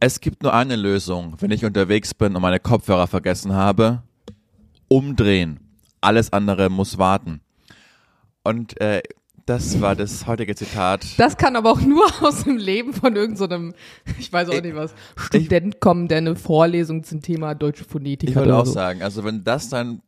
Es gibt nur eine Lösung, wenn ich unterwegs bin und meine Kopfhörer vergessen habe. Umdrehen. Alles andere muss warten. Und äh, das war das heutige Zitat. Das kann aber auch nur aus dem Leben von irgendeinem, so ich weiß auch nicht was, Student kommen, der eine Vorlesung zum Thema deutsche Phonetik Ich hat. würde oder auch so. sagen, also wenn das dein,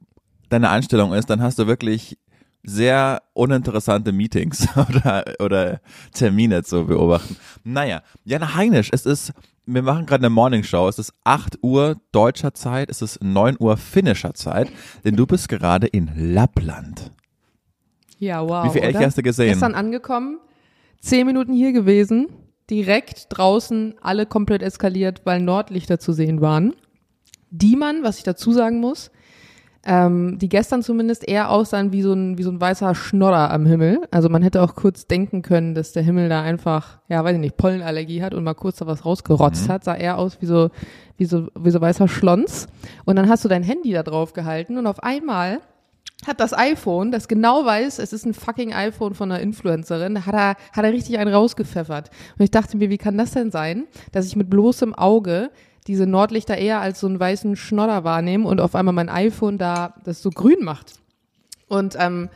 deine Einstellung ist, dann hast du wirklich sehr uninteressante Meetings oder, oder Termine zu beobachten. Naja, Jana Heinisch, es ist, wir machen gerade eine Morningshow, es ist 8 Uhr deutscher Zeit, es ist 9 Uhr finnischer Zeit, denn du bist gerade in Lappland. Ja, wow. Wie viel Elche hast du gesehen? Gestern angekommen, zehn Minuten hier gewesen, direkt draußen alle komplett eskaliert, weil Nordlichter zu sehen waren. Die man, was ich dazu sagen muss, ähm, die gestern zumindest eher aussahen wie so ein, wie so ein weißer Schnodder am Himmel. Also man hätte auch kurz denken können, dass der Himmel da einfach, ja, weiß ich nicht, Pollenallergie hat und mal kurz da was rausgerotzt Mhm. hat. Sah eher aus wie so, wie so, wie so weißer Schlons. Und dann hast du dein Handy da drauf gehalten und auf einmal hat das iPhone, das genau weiß, es ist ein fucking iPhone von einer Influencerin, hat er, hat er richtig einen rausgepfeffert. Und ich dachte mir, wie kann das denn sein, dass ich mit bloßem Auge diese Nordlichter eher als so einen weißen Schnodder wahrnehme und auf einmal mein iPhone da das so grün macht. Und ähm,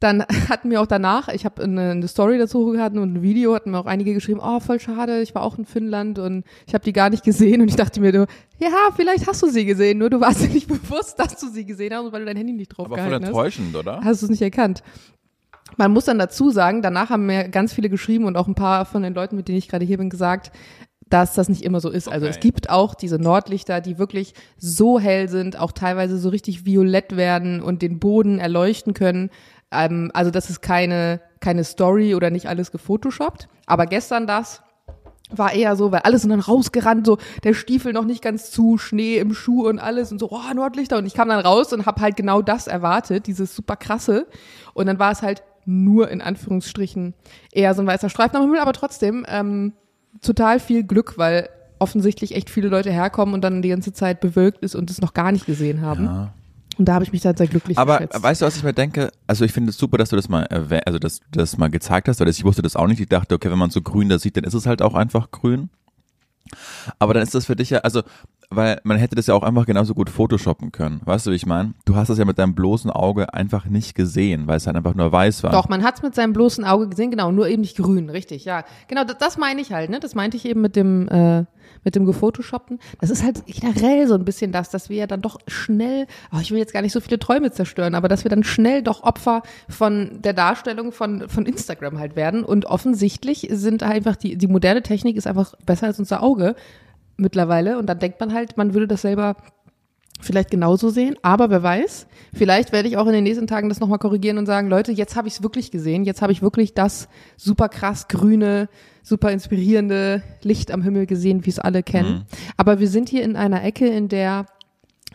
dann hatten wir auch danach, ich habe eine, eine Story dazu gehabt und ein Video, hatten mir auch einige geschrieben, oh, voll schade, ich war auch in Finnland und ich habe die gar nicht gesehen und ich dachte mir, du, ja, vielleicht hast du sie gesehen, nur du warst dir nicht bewusst, dass du sie gesehen hast, weil du dein Handy nicht drauf Aber voll gehalten hast enttäuschend, oder? hast du es nicht erkannt. Man muss dann dazu sagen, danach haben mir ganz viele geschrieben und auch ein paar von den Leuten, mit denen ich gerade hier bin, gesagt, dass das nicht immer so ist. Also Okay. es gibt auch diese Nordlichter, die wirklich so hell sind, auch teilweise so richtig violett werden und den Boden erleuchten können. Ähm, also das ist keine, keine Story oder nicht alles gefotoshoppt. Aber gestern das war eher so, weil alle sind dann rausgerannt, so der Stiefel noch nicht ganz zu, Schnee im Schuh und alles und so, oh, Nordlichter. Und ich kam dann raus und habe halt genau das erwartet, dieses super krasse. Und dann war es halt nur in Anführungsstrichen eher so ein weißer Streifen am Himmel, aber trotzdem ähm, total viel Glück, weil offensichtlich echt viele Leute herkommen und dann die ganze Zeit bewölkt ist und es noch gar nicht gesehen haben. Ja. Und da habe ich mich dann sehr glücklich Aber geschätzt. weißt du, was ich mir denke? Also ich finde es super, dass du das mal also dass du das mal gezeigt hast, weil ich wusste das auch nicht. Ich dachte, okay, wenn man so grün das sieht, dann ist es halt auch einfach grün. Aber dann ist das für dich ja, also, weil man hätte das ja auch einfach genauso gut photoshoppen können. Weißt du, wie ich meine? Du hast das ja mit deinem bloßen Auge einfach nicht gesehen, weil es halt einfach nur weiß war. Doch, man hat es mit seinem bloßen Auge gesehen, genau, nur eben nicht grün, richtig, ja. Genau, das, das meine ich halt, ne? Das meinte ich eben mit dem, äh, mit dem Gefotoshoppten. Das ist halt generell so ein bisschen das, dass wir ja dann doch schnell, oh, ich will jetzt gar nicht so viele Träume zerstören, aber dass wir dann schnell doch Opfer von der Darstellung von, von Instagram halt werden. Und offensichtlich sind einfach die, die moderne Technik ist einfach besser als unser Auge mittlerweile. Und dann denkt man halt, man würde das selber vielleicht genauso sehen, aber wer weiß, vielleicht werde ich auch in den nächsten Tagen das nochmal korrigieren und sagen, Leute, jetzt habe ich es wirklich gesehen, jetzt habe ich wirklich das super krass grüne, super inspirierende Licht am Himmel gesehen, wie es alle kennen. Aber wir sind hier in einer Ecke, in der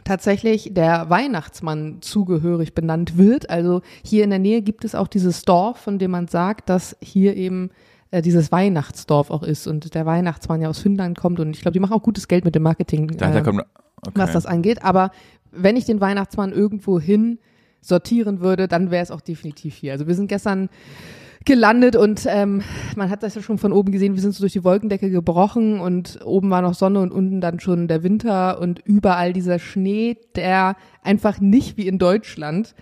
tatsächlich der Weihnachtsmann zugehörig benannt wird. Also hier in der Nähe gibt es auch dieses Dorf, von dem man sagt, dass hier eben äh, dieses Weihnachtsdorf auch ist und der Weihnachtsmann ja aus Finnland kommt und ich glaube, die machen auch gutes Geld mit dem Marketing. Äh, kommt, okay. was das angeht. Aber wenn ich den Weihnachtsmann irgendwo hin sortieren würde, dann wäre es auch definitiv hier. Also wir sind gestern gelandet und ähm, man hat das ja schon von oben gesehen, wir sind so durch die Wolkendecke gebrochen und oben war noch Sonne und unten dann schon der Winter und überall dieser Schnee, der einfach nicht wie in Deutschland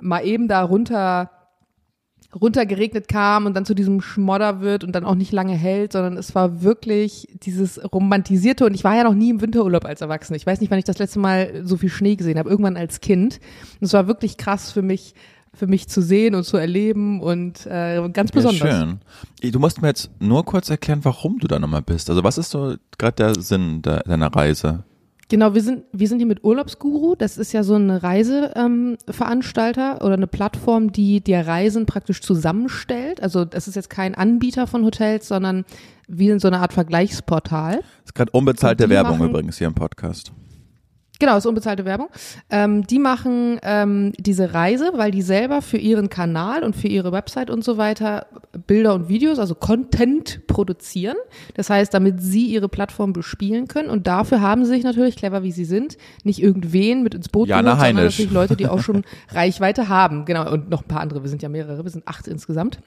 mal eben da runter runtergeregnet kam und dann zu diesem Schmodder wird und dann auch nicht lange hält, sondern es war wirklich dieses romantisierte und ich war ja noch nie im Winterurlaub als Erwachsene. Ich weiß nicht, wann ich das letzte Mal so viel Schnee gesehen habe, irgendwann als Kind. Und es war wirklich krass für mich, für mich zu sehen und zu erleben und äh, ganz Ja, besonders. schön. Du musst mir jetzt nur kurz erklären, warum du da nochmal bist. Also was ist so gerade der Sinn de deiner Reise? Genau, wir sind, wir sind hier mit Urlaubsguru. Das ist ja so eine Reiseveranstalter ähm, oder eine Plattform, die dir Reisen praktisch zusammenstellt. Also das ist jetzt kein Anbieter von Hotels, sondern wie in so eine Art Vergleichsportal. ist gerade unbezahlte Werbung machen- übrigens hier im Podcast. Genau, ist unbezahlte Werbung. Ähm, die machen ähm, diese Reise, weil die selber für ihren Kanal und für ihre Website und so weiter Bilder und Videos, also Content produzieren. Das heißt, damit sie ihre Plattform bespielen können. Und dafür haben sie sich natürlich, clever wie sie sind, nicht irgendwen mit ins Boot Jana sondern Heinisch. natürlich Leute, die auch schon Reichweite haben. Genau, und noch ein paar andere. Wir sind ja mehrere, wir sind acht insgesamt.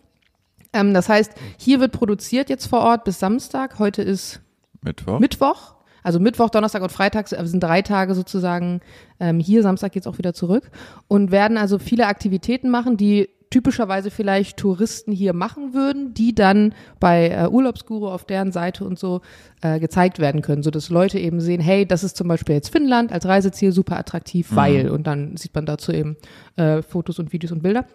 Ähm, das heißt, hier wird produziert jetzt vor Ort bis Samstag. Heute ist Mittwoch? Mittwoch. Also Mittwoch, Donnerstag und Freitag sind drei Tage sozusagen ähm, hier. Samstag geht's auch wieder zurück. Und werden also viele Aktivitäten machen, die typischerweise vielleicht Touristen hier machen würden, die dann bei äh, Urlaubsguru auf deren Seite und so äh, gezeigt werden können, so dass Leute eben sehen, hey, das ist zum Beispiel jetzt Finnland als Reiseziel super attraktiv, Mhm. weil und dann sieht man dazu eben äh, Fotos und Videos und Bilder.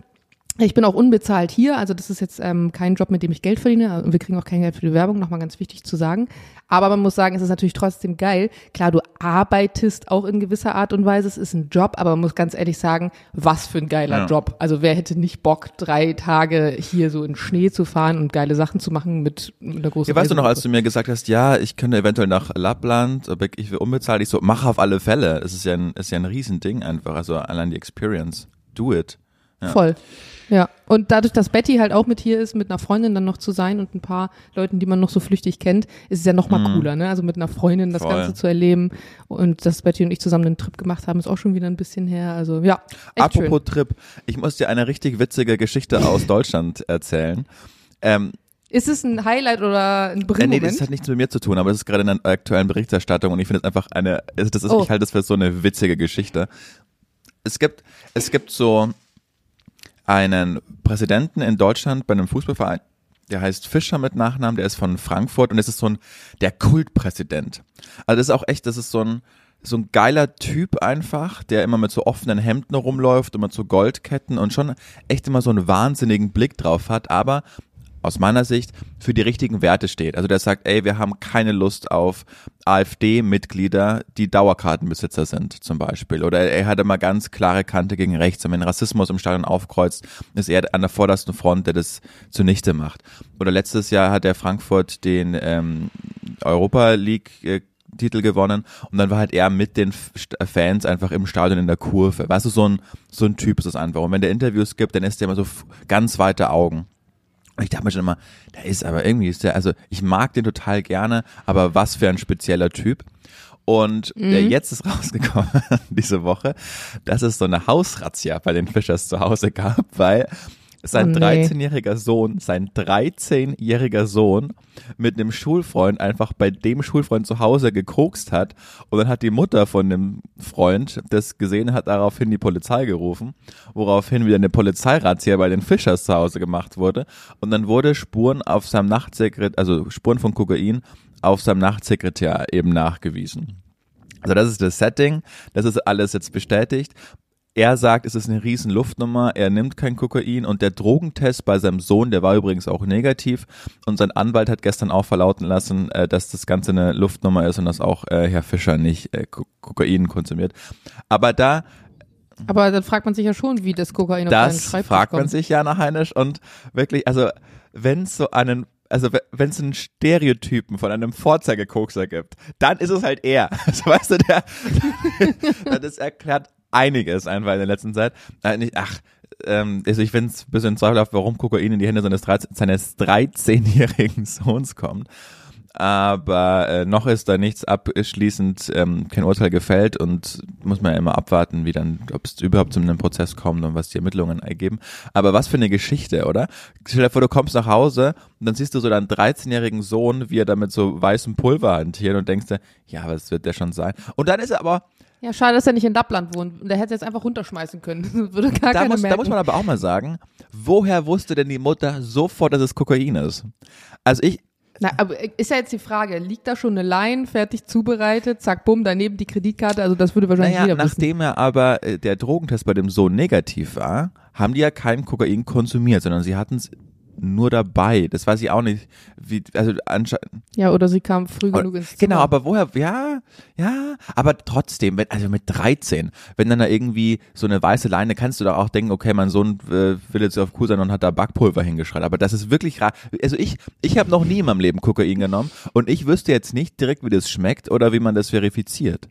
Ich bin auch unbezahlt hier, also das ist jetzt ähm, kein Job, mit dem ich Geld verdiene. Und wir kriegen auch kein Geld für die Werbung, nochmal ganz wichtig zu sagen. Aber man muss sagen, es ist natürlich trotzdem geil. Klar, du arbeitest auch in gewisser Art und Weise, es ist ein Job, aber man muss ganz ehrlich sagen, was für ein geiler Ja. Job. Also wer hätte nicht Bock, drei Tage hier so in Schnee zu fahren und geile Sachen zu machen mit, mit einer großen Ja, weißt du noch, als du mir gesagt hast, ja, ich könnte eventuell nach Lappland, aber ich will unbezahlt, ich so, mach auf alle Fälle. Es ist ja ein, ist ja ein Riesending einfach, also allein die Experience. Do it. Ja. Voll. Ja. Und dadurch, dass Betty halt auch mit hier ist, mit einer Freundin dann noch zu sein und ein paar Leuten, die man noch so flüchtig kennt, ist es ja noch mal cooler, ne? Also mit einer Freundin das Mhm. Voll. Ganze zu erleben und dass Betty und ich zusammen einen Trip gemacht haben, ist auch schon wieder ein bisschen her. Also ja, Apropos Trip, ich muss dir eine richtig witzige Geschichte aus Deutschland erzählen. Ähm, schön. Ist es ein Highlight oder ein äh, nee, das hat nichts mit mir zu tun, aber das ist gerade in einer aktuellen Berichterstattung und ich finde es einfach eine, das ist, Oh. ich halte das für so eine witzige Geschichte. Es gibt, es gibt so einen Präsidenten in Deutschland bei einem Fußballverein, der heißt Fischer mit Nachnamen, der ist von Frankfurt und das ist so ein, der Kultpräsident. Also das ist auch echt, das ist so ein, so ein geiler Typ einfach, der immer mit so offenen Hemden rumläuft mit so Goldketten und schon echt immer so einen wahnsinnigen Blick drauf hat, aber aus meiner Sicht für die richtigen Werte steht. Also der sagt, ey, wir haben keine Lust auf AfD-Mitglieder, die Dauerkartenbesitzer sind zum Beispiel. Oder er hat immer ganz klare Kante gegen rechts. Und wenn Rassismus im Stadion aufkreuzt, ist er an der vordersten Front, der das zunichte macht. Oder letztes Jahr hat der Frankfurt den ähm, Europa League äh, Titel gewonnen und dann war halt er mit den St- Fans einfach im Stadion in der Kurve. Weißt du, so ein, so ein Typ ist das einfach. Und wenn der Interviews gibt, dann ist der immer so ganz weite Augen. Und ich dachte mir schon immer, der ist aber irgendwie, ist der, also ich mag den total gerne, aber was für ein spezieller Typ. Und der jetzt ist rausgekommen diese Woche, dass es so eine Hausrazzia bei den Fischers zu Hause gab, weil sein Oh nee. 13-jähriger Sohn, sein 13-jähriger Sohn mit einem Schulfreund einfach bei dem Schulfreund zu Hause gekokst hat und dann hat die Mutter von dem Freund das gesehen, hat daraufhin die Polizei gerufen, woraufhin wieder eine Polizeirazzia bei den Fischers zu Hause gemacht wurde und dann wurde Spuren auf seinem Nachtsekretär, also Spuren von Kokain auf seinem Nachtsekretär eben nachgewiesen. Also das ist das Setting, das ist alles jetzt bestätigt. Er sagt, es ist eine riesen Luftnummer, er nimmt kein Kokain und der Drogentest bei seinem Sohn, der war übrigens auch negativ und sein Anwalt hat gestern auch verlauten lassen, äh, dass das Ganze eine Luftnummer ist und dass auch äh, Herr Fischer nicht äh, Ko- Kokain konsumiert. Aber da, Aber dann fragt man sich ja schon, wie das Kokain auf seinen das fragt man sich, Jana Heinisch, und wirklich, also wenn es so einen also wenn es einen Stereotypen von einem Vorzeigekokser gibt, dann ist es halt er. Also weißt du, der, das erklärt einiges einfach in der letzten Zeit. Äh, nicht, ach, ähm, also ich finde es ein bisschen zweifelhaft, warum Kokain in die Hände seines 13 seines 13-jährigen Sohns kommt. Aber äh, noch ist da nichts abschließend, ähm, kein Urteil gefällt und muss man ja immer abwarten, wie dann, ob es überhaupt zu einem Prozess kommt und was die Ermittlungen ergeben. Aber was für eine Geschichte, oder? Stell dir vor, du kommst nach Hause und dann siehst du so deinen 13-jährigen Sohn, wie er da mit so weißem Pulver hantiert und denkst dir, ja, was wird der schon sein? Und dann ist er aber, Ja, schade, dass er nicht in Lappland wohnt. Der hätte es jetzt einfach runterschmeißen können. Würde gar da muss, da muss man aber auch mal sagen, woher wusste denn die Mutter sofort, dass es Kokain ist? Also ich, Na, aber ist ja jetzt die Frage, liegt da schon eine Line fertig zubereitet, zack, bumm, daneben die Kreditkarte, also das würde wahrscheinlich Naja, jeder wissen. nachdem er aber äh, der Drogentest bei dem Sohn negativ war, haben die ja kein Kokain konsumiert, sondern sie hatten es nur dabei. Das weiß ich auch nicht, wie, also anscheinend. Ja, oder sie kam früh genug ins Zimmer. Genau, aber woher, ja, ja, aber trotzdem, wenn, also mit 13, wenn dann da irgendwie so eine weiße Leine, kannst du da auch denken, okay, mein Sohn äh, will jetzt auf cool sein und hat da Backpulver hingeschreit, aber das ist wirklich rar. Also ich, ich habe noch nie in meinem Leben Kokain genommen und ich wüsste jetzt nicht direkt, wie das schmeckt oder wie man das verifiziert.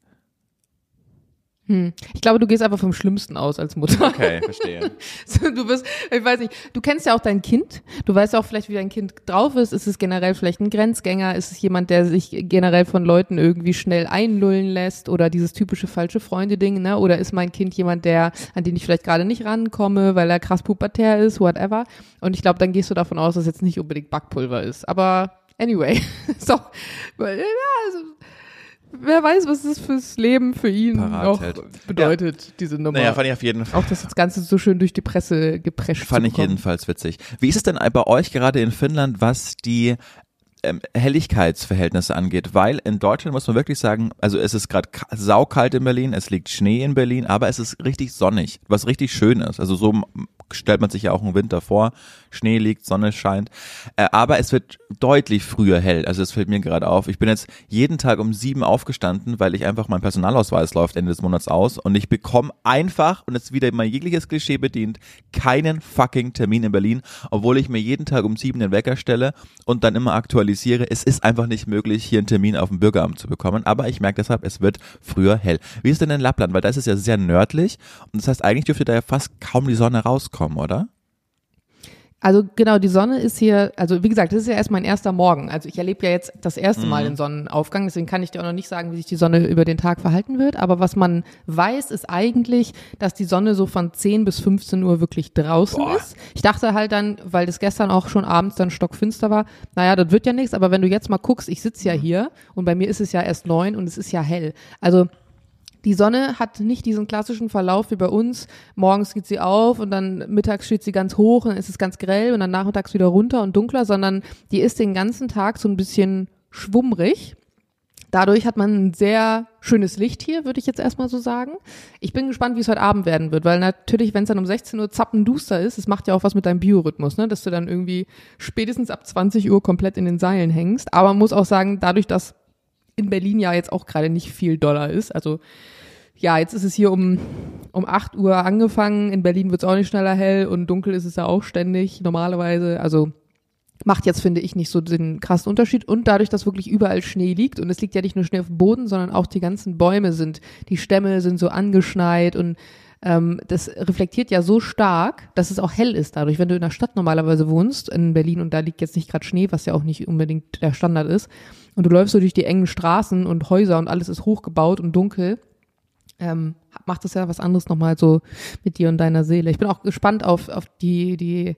Hm. Ich glaube, du gehst einfach vom Schlimmsten aus als Mutter. Okay, verstehe. Du bist, ich weiß nicht, du kennst ja auch dein Kind. Du weißt ja auch vielleicht, wie dein Kind drauf ist. Ist es generell vielleicht ein Grenzgänger? Ist es jemand, der sich generell von Leuten irgendwie schnell einlullen lässt? Oder dieses typische falsche Freunde-Ding, ne? Oder ist mein Kind jemand, der, an den ich vielleicht gerade nicht rankomme, weil er krass pubertär ist, whatever? Und ich glaube, dann gehst du davon aus, dass es jetzt nicht unbedingt Backpulver ist. Aber Anyway, so, ja, also, wer weiß, was das fürs Leben für ihn Parat noch hält. bedeutet, diese Nummer. Naja, fand ich auf jeden Fall. auch das Ganze so schön durch die Presse geprescht Fand ich jedenfalls witzig. Wie ist es denn bei euch gerade in Finnland, was die ähm, Helligkeitsverhältnisse angeht? Weil in Deutschland muss man wirklich sagen, also es ist gerade ka- saukalt in Berlin, es liegt Schnee in Berlin, aber es ist richtig sonnig, was richtig schön ist. Also so stellt man sich ja auch einen Winter vor. Schnee liegt, Sonne scheint. Äh, aber es wird deutlich früher hell. Also es fällt mir gerade auf. Ich bin jetzt jeden Tag um sieben aufgestanden, weil ich einfach mein Personalausweis läuft Ende des Monats aus und ich bekomme einfach, und jetzt wieder mein jegliches Klischee bedient, keinen fucking Termin in Berlin, obwohl ich mir jeden Tag um sieben den Wecker stelle und dann immer aktualisiere. Es ist einfach nicht möglich, hier einen Termin auf dem Bürgeramt zu bekommen, aber ich merke deshalb, es wird früher hell. Wie ist denn in Lappland? Weil da ist es ja sehr nördlich und das heißt, eigentlich dürfte da ja fast kaum die Sonne rauskommen, oder? Also genau, die Sonne ist hier, also wie gesagt, das ist ja erst mein erster Morgen. Also ich erlebe ja jetzt das erste Mal den Sonnenaufgang, deswegen kann ich dir auch noch nicht sagen, wie sich die Sonne über den Tag verhalten wird. Aber was man weiß, ist eigentlich, dass die Sonne so von 10 bis 15 Uhr wirklich draußen Boah. ist. Ich dachte halt dann, weil das gestern auch schon abends dann stockfinster war, naja, das wird ja nichts, aber wenn du jetzt mal guckst, ich sitze ja hier und bei mir ist es ja erst neun und es ist ja hell. Also die Sonne hat nicht diesen klassischen Verlauf wie bei uns. Morgens geht sie auf und dann mittags steht sie ganz hoch und dann ist es ganz grell und dann nachmittags wieder runter und dunkler, sondern die ist den ganzen Tag so ein bisschen schwummrig. Dadurch hat man ein sehr schönes Licht hier, würde ich jetzt erstmal so sagen. Ich bin gespannt, wie es heute Abend werden wird, weil natürlich, wenn es dann um 16 Uhr zappenduster ist, es macht ja auch was mit deinem Biorhythmus, ne? dass du dann irgendwie spätestens ab 20 Uhr komplett in den Seilen hängst. Aber man muss auch sagen, dadurch, dass in Berlin ja jetzt auch gerade nicht viel Dollar ist, also ja, jetzt ist es hier um, um 8 Uhr angefangen. In Berlin wird es auch nicht schneller hell und dunkel ist es ja auch ständig normalerweise. Also macht jetzt, finde ich, nicht so den krassen Unterschied. Und dadurch, dass wirklich überall Schnee liegt und es liegt ja nicht nur Schnee auf dem Boden, sondern auch die ganzen Bäume sind, die Stämme sind so angeschneit und ähm, das reflektiert ja so stark, dass es auch hell ist dadurch. Wenn du in der Stadt normalerweise wohnst, in Berlin, und da liegt jetzt nicht gerade Schnee, was ja auch nicht unbedingt der Standard ist, und du läufst so durch die engen Straßen und Häuser und alles ist hochgebaut und dunkel, ähm, macht das ja was anderes nochmal so mit dir und deiner Seele. Ich bin auch gespannt auf, auf die, die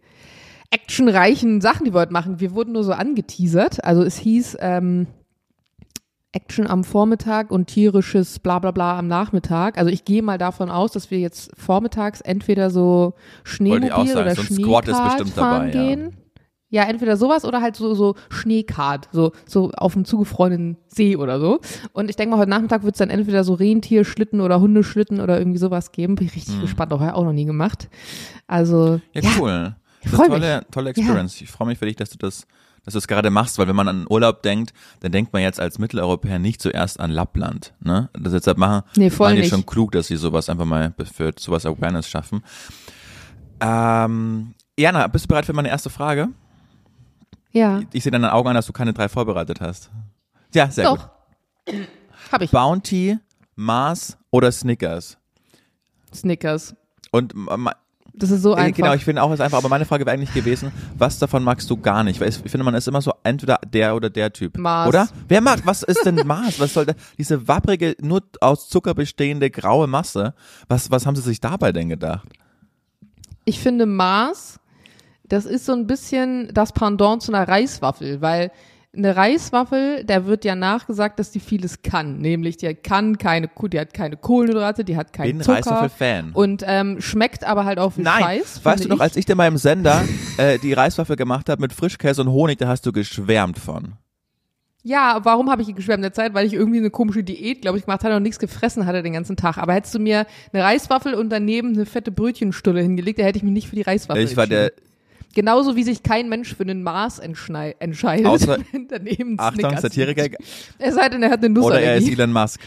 actionreichen Sachen, die wir heute machen. Wir wurden nur so angeteasert. Also es hieß ähm, Action am Vormittag und tierisches bla bla bla am Nachmittag. Also ich gehe mal davon aus, dass wir jetzt vormittags entweder so Schneemobil oder Schneekart bestimmt fahren dabei, gehen. Ja, entweder sowas oder halt so, so Schneekart, so, so auf dem zugefrorenen See oder so. Und ich denke mal, heute Nachmittag wird es dann entweder so Rentierschlitten oder Hundeschlitten oder irgendwie sowas geben. Bin ich richtig gespannt, auch, auch noch nie gemacht. Also, Ja, ja, cool. ich Das freu eine tolle, tolle Experience. Ich freue mich für dich, dass du das, dass du es gerade machst, weil wenn man an Urlaub denkt, dann denkt man jetzt als Mitteleuropäer nicht zuerst an Lappland. Ne? Das deshalb machen, Nee, voll machen die nicht. schon klug, dass sie sowas einfach mal für sowas Awareness schaffen. Ähm, Jana, bist du bereit für meine erste Frage? Ja, Ich sehe deinen Augen an, dass du keine drei vorbereitet hast. Ja, sehr gut. doch. Hab ich. Bounty, Mars oder Snickers? Snickers. Und Das ist so Äh, einfach. Genau, ich finde auch, es ist einfach, aber meine Frage wäre eigentlich gewesen, was davon magst du gar nicht? Weil ich finde, man ist immer so entweder der oder der Typ. Mars. Oder? Wer mag, was ist denn Mars? Was soll da, diese wapprige, nur aus Zucker bestehende graue Masse? Was, was haben sie sich dabei denn gedacht? ich finde Mars, das ist so ein bisschen das Pendant zu einer Reiswaffel, weil eine Reiswaffel, der wird ja nachgesagt, dass die vieles kann. Nämlich, die kann keine, die hat keine Kohlenhydrate, die hat keinen Bin Zucker. Reiswaffel-Fan. Und ähm, schmeckt aber halt auch wie Nein, Scheiß. weißt du noch, als ich dir mal im Sender äh, die Reiswaffel gemacht habe mit Frischkäse und Honig, da hast du geschwärmt von. Ja, warum habe ich geschwärmt in der Zeit? Weil ich irgendwie eine komische Diät, glaube ich, gemacht hatte und nichts gefressen hatte den ganzen Tag. Aber hättest du mir eine Reiswaffel und daneben eine fette Brötchenstulle hingelegt, da hätte ich mich nicht für die Reiswaffel Ich war der, entschieden. Genauso wie sich kein Mensch für einen Mars entschei- entscheidet. Außer- daneben Achtung, Satiriker. Es sei denn, er hat eine oder er ist Nussallergie. Elon Musk,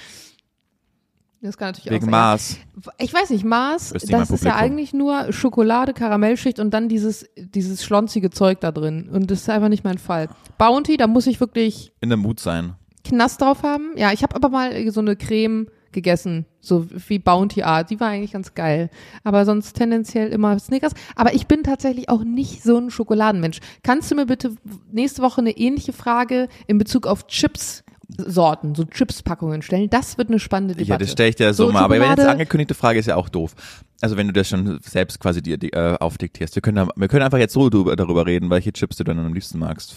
Das kann natürlich wegen auch sein. Mars. Ich weiß nicht, Mars, mein das ist ja eigentlich nur Schokolade, Karamellschicht und dann dieses, dieses schlonzige Zeug da drin. Und das ist einfach nicht mein Fall. Bounty, da muss ich wirklich In der Mut sein. Knast drauf haben. Ja, ich habe aber mal so eine Creme gegessen, so wie Bounty Art. Die war eigentlich ganz geil. Aber sonst tendenziell immer Snickers. Aber ich bin tatsächlich auch nicht so ein Schokoladenmensch. Kannst du mir bitte nächste Woche eine ähnliche Frage in Bezug auf Chips Sorten, so Chips-Packungen stellen? Das wird eine spannende Debatte. Ja, das stelle ich dir so, So, mal. Aber wenn jetzt angekündigte Frage ist ja auch doof. Also wenn du das schon selbst quasi dir äh, aufdiktierst. Wir können, wir können einfach jetzt so darüber reden, welche Chips du dann am liebsten magst.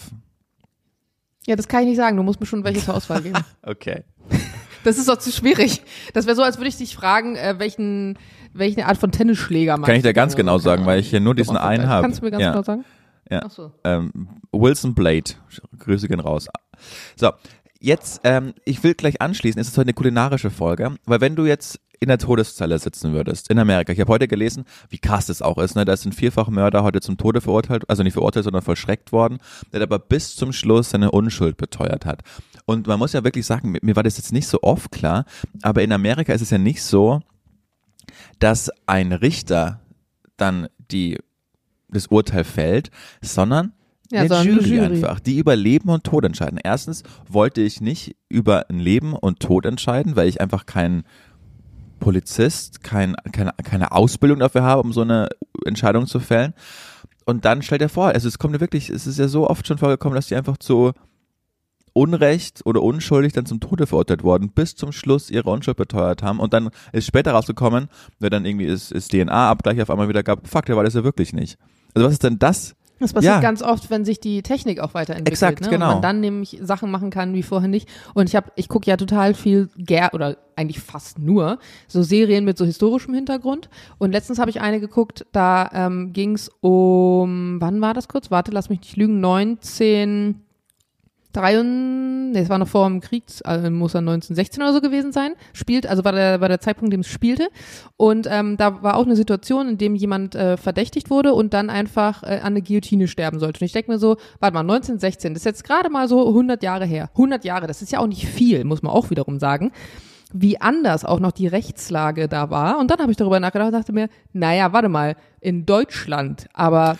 Ja, das kann ich nicht sagen. Du musst mir schon welche zur Auswahl geben. Okay. Das ist doch zu schwierig. Das wäre so, als würde ich dich fragen, äh, welchen, welche Art von Tennisschläger meinst Kann ich dir ganz genau sagen, weil ich hier nur diesen einen habe. Kannst du mir ganz ja. genau sagen? Ja. Ach so. ähm, Wilson Blade. Grüße gehen raus. So, jetzt, ähm, ich will gleich anschließen, es ist heute eine kulinarische Folge, weil wenn du jetzt in der Todeszelle sitzen würdest, in Amerika, ich habe heute gelesen, wie krass das auch ist, ne, da ist ein Vierfachmörder heute zum Tode verurteilt, also nicht verurteilt, sondern vollstreckt worden, der aber bis zum Schluss seine Unschuld beteuert hat. Und man muss ja wirklich sagen, mir war das jetzt nicht so oft klar, aber in Amerika ist es ja nicht so, dass ein Richter dann die, das Urteil fällt, sondern Ja, eine Jury, Jury. einfach, die über Leben und Tod entscheiden. Erstens wollte ich nicht über ein Leben und Tod entscheiden, weil ich einfach kein Polizist, kein, keine, keine Ausbildung dafür habe, um so eine Entscheidung zu fällen. Und dann stellt er vor, also es kommt ja wirklich, es ist ja so oft schon vorgekommen, dass die einfach zu Unrecht oder unschuldig dann zum Tode verurteilt worden, bis zum Schluss ihre Unschuld beteuert haben und dann ist später rausgekommen, weil dann irgendwie ist, ist DNA-Abgleich auf einmal wieder gab, fuck, der war das ja wirklich nicht. Also was ist denn das? Das passiert Ja. ganz oft, wenn sich die Technik auch weiterentwickelt. Exakt, ne? genau. Und man dann nämlich Sachen machen kann wie vorher nicht. Und ich habe, ich gucke ja total viel ger oder eigentlich fast nur so Serien mit so historischem Hintergrund. Und letztens habe ich eine geguckt, da ähm, ging es um, wann war das kurz? Warte, lass mich nicht lügen, 19 nee, es war noch vor dem Krieg, also muss er 1916 oder so gewesen sein, spielt, also war der, war der Zeitpunkt, in dem es spielte. Und ähm, da war auch eine Situation, in dem jemand äh, verdächtigt wurde und dann einfach äh, an der Guillotine sterben sollte. Und ich denke mir so, warte mal, 1916, das ist jetzt gerade mal so 100 Jahre her. 100 Jahre, das ist ja auch nicht viel, muss man auch wiederum sagen. Wie anders auch noch die Rechtslage da war. Und dann habe ich darüber nachgedacht und dachte mir, naja, warte mal, in Deutschland, aber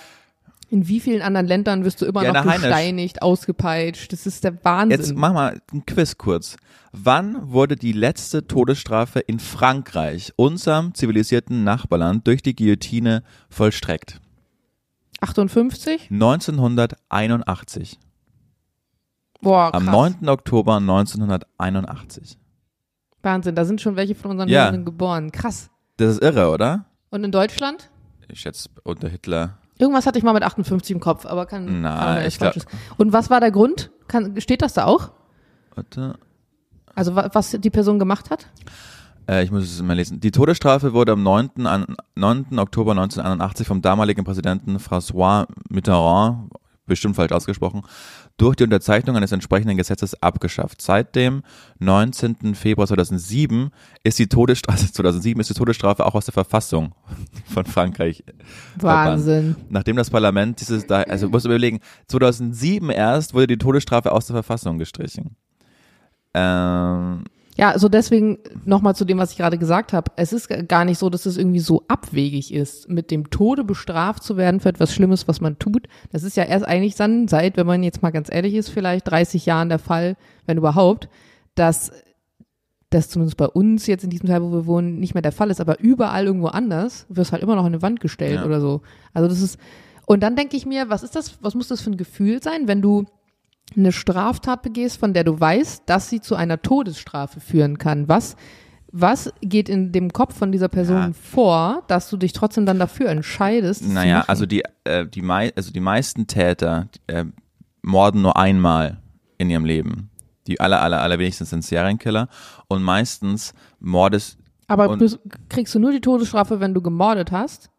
in wie vielen anderen Ländern wirst du immer Ja, noch Heinisch. gesteinigt, ausgepeitscht? Das ist der Wahnsinn. Jetzt mach mal ein Quiz kurz. Wann wurde die letzte Todesstrafe in Frankreich, unserem zivilisierten Nachbarland, durch die Guillotine vollstreckt? 58? 1981. Boah, krass. Am 9. Oktober 1981. Wahnsinn, da sind schon welche von unseren Ja. Hörern geboren. Krass. Das ist irre, oder? Und in Deutschland? Ich schätze unter Hitler. Irgendwas hatte ich mal mit 58 im Kopf, aber kann, Na, kann ich glaub-. Und was war der Grund? Kann, steht das da auch? Warte. Also wa- was die Person gemacht hat? Äh, ich muss es mal lesen. Die Todesstrafe wurde am 9. An, 9. Oktober 1981 vom damaligen Präsidenten François Mitterrand, bestimmt falsch ausgesprochen, durch die Unterzeichnung eines entsprechenden Gesetzes abgeschafft. Seit dem 19. Februar 2007 ist die Todesstrafe, 2007 ist die Todesstrafe auch aus der Verfassung von Frankreich verbannt. Wahnsinn. Nachdem das Parlament dieses, da, also musst du überlegen, 2007 erst wurde die Todesstrafe aus der Verfassung gestrichen. Ähm, Ja, also deswegen nochmal zu dem, was ich gerade gesagt habe. Es ist gar nicht so, dass es irgendwie so abwegig ist, mit dem Tode bestraft zu werden für etwas Schlimmes, was man tut. Das ist ja erst eigentlich dann seit, wenn man jetzt mal ganz ehrlich ist, vielleicht 30 Jahren der Fall, wenn überhaupt, dass das zumindest bei uns jetzt in diesem Teil, wo wir wohnen, nicht mehr der Fall ist, aber überall irgendwo anders wirst halt immer noch an eine Wand gestellt Ja. oder so. Also das ist, und dann denke ich mir, was ist das, was muss das für ein Gefühl sein, wenn du eine Straftat begehst, von der du weißt, dass sie zu einer Todesstrafe führen kann. Was, was geht in dem Kopf von dieser Person Ja. vor, dass du dich trotzdem dann dafür entscheidest? Naja, also die, äh, die, mei also die meisten Täter äh, morden nur einmal in ihrem Leben. Die aller, aller, allerwenigsten sind Serienkiller und meistens mordest, Aber kriegst du nur die Todesstrafe, wenn du gemordet hast?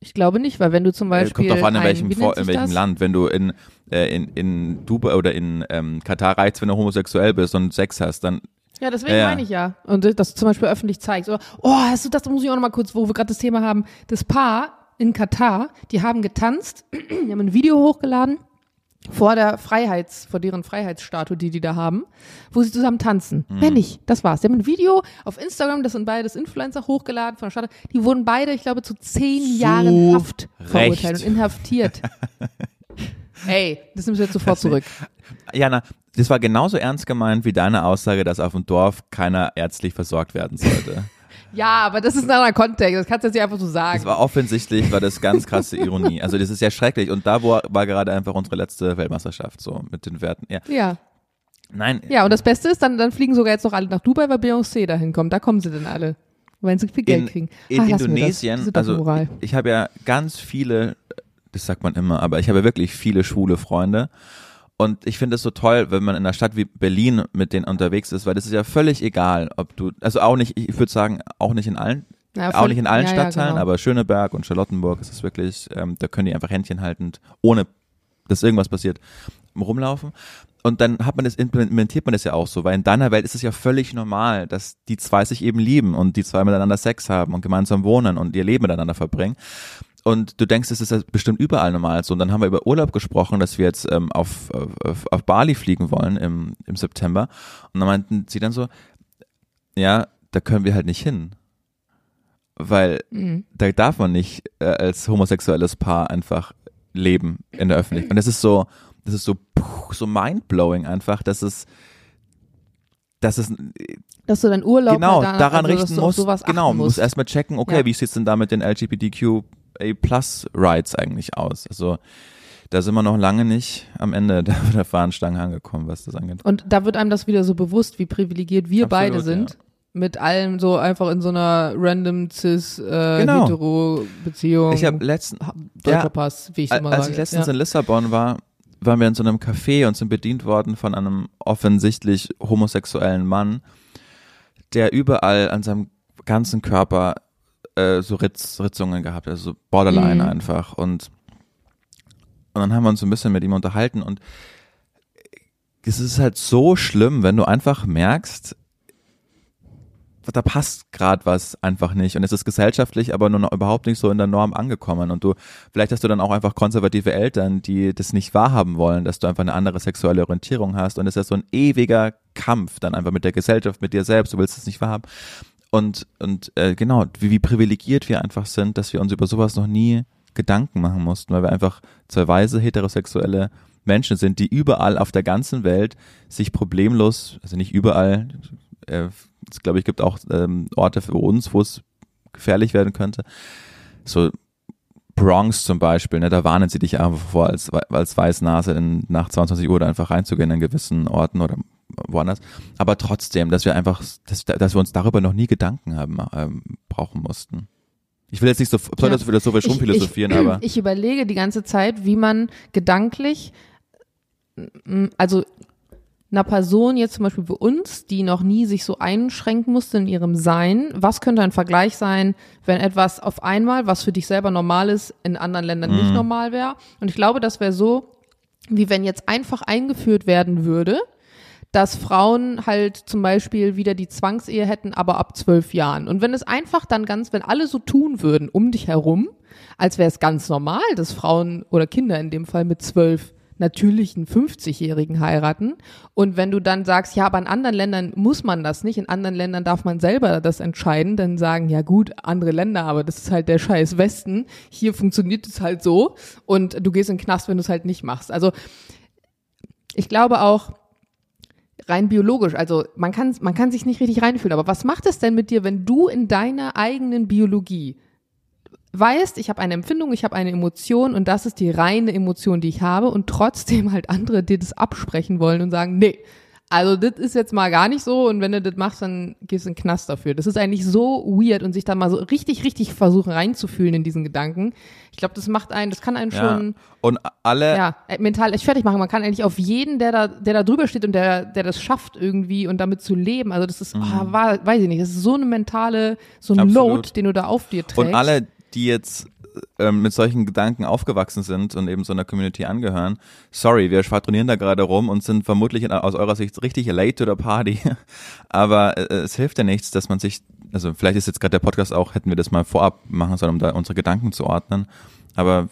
Ich glaube nicht, weil wenn du zum äh, Beispiel kommt drauf an, in ein- welchem, nennt in welchem das? Land. Wenn du in, äh, in, in Dubai oder in ähm, Katar reizt, wenn du homosexuell bist und Sex hast, dann Ja, deswegen Ja, ja. meine ich ja. Und dass du zum Beispiel öffentlich zeigst. Oder, oh, hast du das, muss ich auch noch mal kurz, wo wir gerade das Thema haben. Das Paar in Katar, die haben getanzt, die haben ein Video hochgeladen vor der Freiheits, vor deren Freiheitsstatue, die die da haben, wo sie zusammen tanzen. Mhm. Mehr nicht, das war's. Die haben ein Video auf Instagram, das sind beides Influencer hochgeladen von der Stadt. Die wurden beide, ich glaube, zu zehn Zu Jahren Haft Recht. verurteilt und inhaftiert. Ey, das nimmst du jetzt sofort zurück. Jana, das war genauso ernst gemeint wie deine Aussage, dass auf dem Dorf keiner ärztlich versorgt werden sollte. Ja, aber das ist ein anderer Kontext. Das kannst du jetzt nicht einfach so sagen. Das war offensichtlich, war das ganz krasse Ironie. Also das ist ja schrecklich. Und da war gerade einfach unsere letzte Weltmeisterschaft so mit den Werten. Ja. ja. Nein, Ja, und das Beste ist, dann, dann fliegen sogar jetzt noch alle nach Dubai, weil Beyoncé dahin kommt. Da kommen sie denn alle. Wenn sie viel Geld in, kriegen. in wir Indonesien, also ich, ich habe ja ganz viele, das sagt man immer, aber ich habe ja wirklich viele schwule Freunde. Und ich finde es so toll, wenn man in einer Stadt wie Berlin mit denen unterwegs ist, weil das ist ja völlig egal, ob du, also auch nicht, ich würde sagen, auch nicht in allen, Ja, auch nicht in allen ja, ja, Stadtteilen, genau. aber Schöneberg und Charlottenburg ist es wirklich, ähm, da können die einfach Händchen haltend, ohne dass irgendwas passiert, rumlaufen. Und dann hat man das, implementiert man das ja auch so, weil in deiner Welt ist es ja völlig normal, dass die zwei sich eben lieben und die zwei miteinander Sex haben und gemeinsam wohnen und ihr Leben miteinander verbringen. Und du denkst, es ist bestimmt überall normal so. Und dann haben wir über Urlaub gesprochen, dass wir jetzt ähm, auf, auf, auf Bali fliegen wollen im, im September. Und dann meinten sie dann so, ja, da können wir halt nicht hin. Weil Mhm. da darf man nicht äh, als homosexuelles Paar einfach leben in der Öffentlichkeit. Und das ist so, das ist so, so mindblowing einfach, dass es, dass es Dass du deinen Urlaub genau mal da, daran also, richten du musst. Genau, muss musst. erstmal checken, okay, Ja. wie sieht's denn da mit den LGBTQA Plus Rights eigentlich aus? Also da sind wir noch lange nicht am Ende der, der Fahnenstange angekommen, was das angeht. Und da wird einem das wieder so bewusst, wie privilegiert wir Absolut, beide sind. Mit allem so einfach in so einer random cis äh, Genau. hetero Beziehung. Ich habe letzten, Deutscher ja, Pass, wie ich immer Als sage. ich letztens ja. in Lissabon war, waren wir in so einem Café und sind bedient worden von einem offensichtlich homosexuellen Mann, der überall an seinem ganzen Körper äh, so Ritz, Ritzungen gehabt, also so Borderline Mhm. einfach. Und, und dann haben wir uns so ein bisschen mit ihm unterhalten und es ist halt so schlimm, wenn du einfach merkst, da passt gerade was einfach nicht. Und es ist gesellschaftlich aber nur noch überhaupt nicht so in der Norm angekommen. Und du vielleicht hast du dann auch einfach konservative Eltern, die das nicht wahrhaben wollen, dass du einfach eine andere sexuelle Orientierung hast. Und es ist so ein ewiger Kampf dann einfach mit der Gesellschaft, mit dir selbst, du willst es nicht wahrhaben und und äh, genau, wie, wie privilegiert wir einfach sind, dass wir uns über sowas noch nie Gedanken machen mussten, weil wir einfach zwei weise heterosexuelle Menschen sind, die überall auf der ganzen Welt sich problemlos, also nicht überall, äh, es glaube ich gibt auch ähm, Orte für uns, wo es gefährlich werden könnte. So Bronx zum Beispiel, ne, da warnen sie dich einfach vor, als, als Weißnase in, nach 22 Uhr da einfach reinzugehen in gewissen Orten oder woanders. Aber trotzdem, dass wir einfach, dass, dass wir uns darüber noch nie Gedanken haben ähm, brauchen mussten. Ich will jetzt nicht so besonders Ja. philosophisch rumphilosophieren, ich, aber Ich überlege die ganze Zeit, wie man gedanklich, also einer Person jetzt zum Beispiel für uns, die noch nie sich so einschränken musste in ihrem Sein, was könnte ein Vergleich sein, wenn etwas auf einmal, was für dich selber normal ist, in anderen Ländern nicht normal wäre? Und ich glaube, das wäre so, wie wenn jetzt einfach eingeführt werden würde, dass Frauen halt zum Beispiel wieder die Zwangsehe hätten, aber ab zwölf Jahren. Und wenn es einfach dann ganz, wenn alle so tun würden um dich herum, als wäre es ganz normal, dass Frauen oder Kinder in dem Fall mit zwölf natürlichen 50-Jährigen heiraten. Und wenn du dann sagst, ja, aber in anderen Ländern muss man das nicht, in anderen Ländern darf man selber das entscheiden, dann sagen, ja gut, andere Länder, aber das ist halt der scheiß Westen. Hier funktioniert es halt so und du gehst in den Knast, wenn du es halt nicht machst. Also ich glaube auch, rein biologisch, also man kann, man kann sich nicht richtig reinfühlen, aber was macht es denn mit dir, wenn du in deiner eigenen Biologie weißt, ich habe eine Empfindung, ich habe eine Emotion und das ist die reine Emotion, die ich habe und trotzdem halt andere dir das absprechen wollen und sagen, nee, also das ist jetzt mal gar nicht so und wenn du das machst, dann gehst du in den Knast dafür. Das ist eigentlich so weird und sich da mal so richtig, richtig versuchen reinzufühlen in diesen Gedanken. Ich glaube, das macht einen, das kann einen ja. schon Und alle, ja, äh, mental echt fertig machen. Man kann eigentlich auf jeden, der da, der da drüber steht und der, der das schafft irgendwie und damit zu leben. Also das ist, ah, war, weiß ich nicht, das ist so eine mentale, so ein Mhm. Absolut. Load, den du da auf dir trägst. Und alle, die jetzt ähm, mit solchen Gedanken aufgewachsen sind und eben so einer Community angehören, sorry, wir schwadronieren da gerade rum und sind vermutlich aus eurer Sicht richtig late to the party. Aber äh, es hilft ja nichts, dass man sich, also vielleicht ist jetzt gerade der Podcast auch, hätten wir das mal vorab machen sollen, um da unsere Gedanken zu ordnen. Aber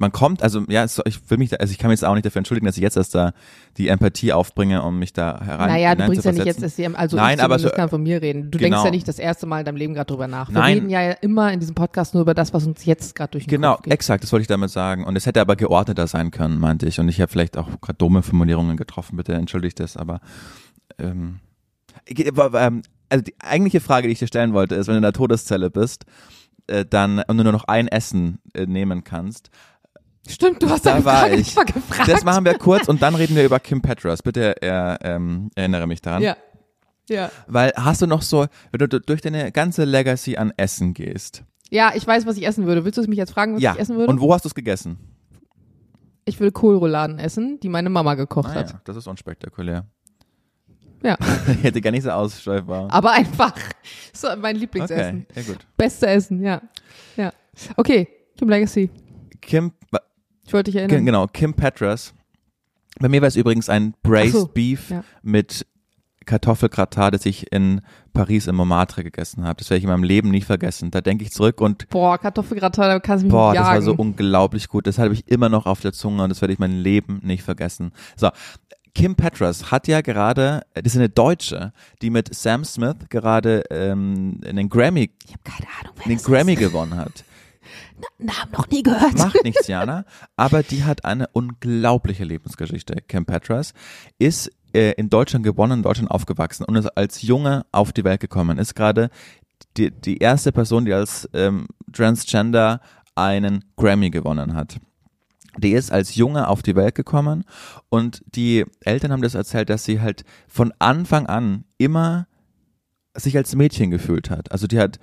man kommt, also ja, ich will mich da, also ich kann mich jetzt auch nicht dafür entschuldigen, dass ich jetzt erst da die Empathie aufbringe, um mich da herein naja, du bringst ja nicht jetzt SCM, also Nein, ich aber so- kann von mir reden. Du Genau. denkst ja nicht das erste Mal in deinem Leben gerade drüber nach. Wir Nein. reden ja immer in diesem Podcast nur über das, was uns jetzt gerade durch den Genau, Kopf geht. exakt, das wollte ich damit sagen. Und es hätte aber geordneter sein können, meinte ich. Und ich habe vielleicht auch gerade dumme Formulierungen getroffen, bitte entschuldigt das, aber ähm, aber, ähm, also die eigentliche Frage, die ich dir stellen wollte, ist, wenn du in der Todeszelle bist, äh, dann und du nur noch ein Essen äh, nehmen kannst. Stimmt, du hast Da war Frage ich. gefragt. Das machen wir kurz und dann reden wir über Kim Petras. Bitte äh, ähm, erinnere mich daran. ja. Ja. Weil hast du noch so, wenn du durch deine ganze Legacy an Essen gehst. Ja, ich weiß, was ich essen würde. Willst du mich jetzt fragen, was ja. ich essen würde? Und wo hast du es gegessen? Ich will Kohlrouladen essen, die meine Mama gekocht Ah, hat. ja, das ist unspektakulär. Ja. Hätte gar nicht so aussteuerbar. Aber einfach. So mein Lieblingsessen. Okay, ja gut. Beste Essen, ja. Ja. Okay, Kim Legacy. Kim, Ich wollte dich erinnern. Genau, Kim Petras. Bei mir war es übrigens ein Braised so, Beef ja. mit Kartoffelgratin, das ich in Paris im Montmartre gegessen habe. Das werde ich in meinem Leben nie vergessen. Da denke ich zurück und Boah, Kartoffelgratin, da kannst du mich boah, mit das jagen. war so unglaublich gut. Das habe ich immer noch auf der Zunge und das werde ich mein Leben nicht vergessen. So. Kim Petras hat ja gerade, das ist eine Deutsche, die mit Sam Smith gerade ähm, einen Grammy, ich habe keine Ahnung, wer einen das Grammy gewonnen hat. Namen noch nie gehört. Macht nichts, Jana. Aber die hat eine unglaubliche Lebensgeschichte. Kim Petras ist äh, in Deutschland geboren, in Deutschland aufgewachsen und ist als Junge auf die Welt gekommen. Ist gerade die, die erste Person, die als ähm, Transgender einen Grammy gewonnen hat. Die ist als Junge auf die Welt gekommen und die Eltern haben das erzählt, dass sie halt von Anfang an immer sich als Mädchen gefühlt hat. Also die hat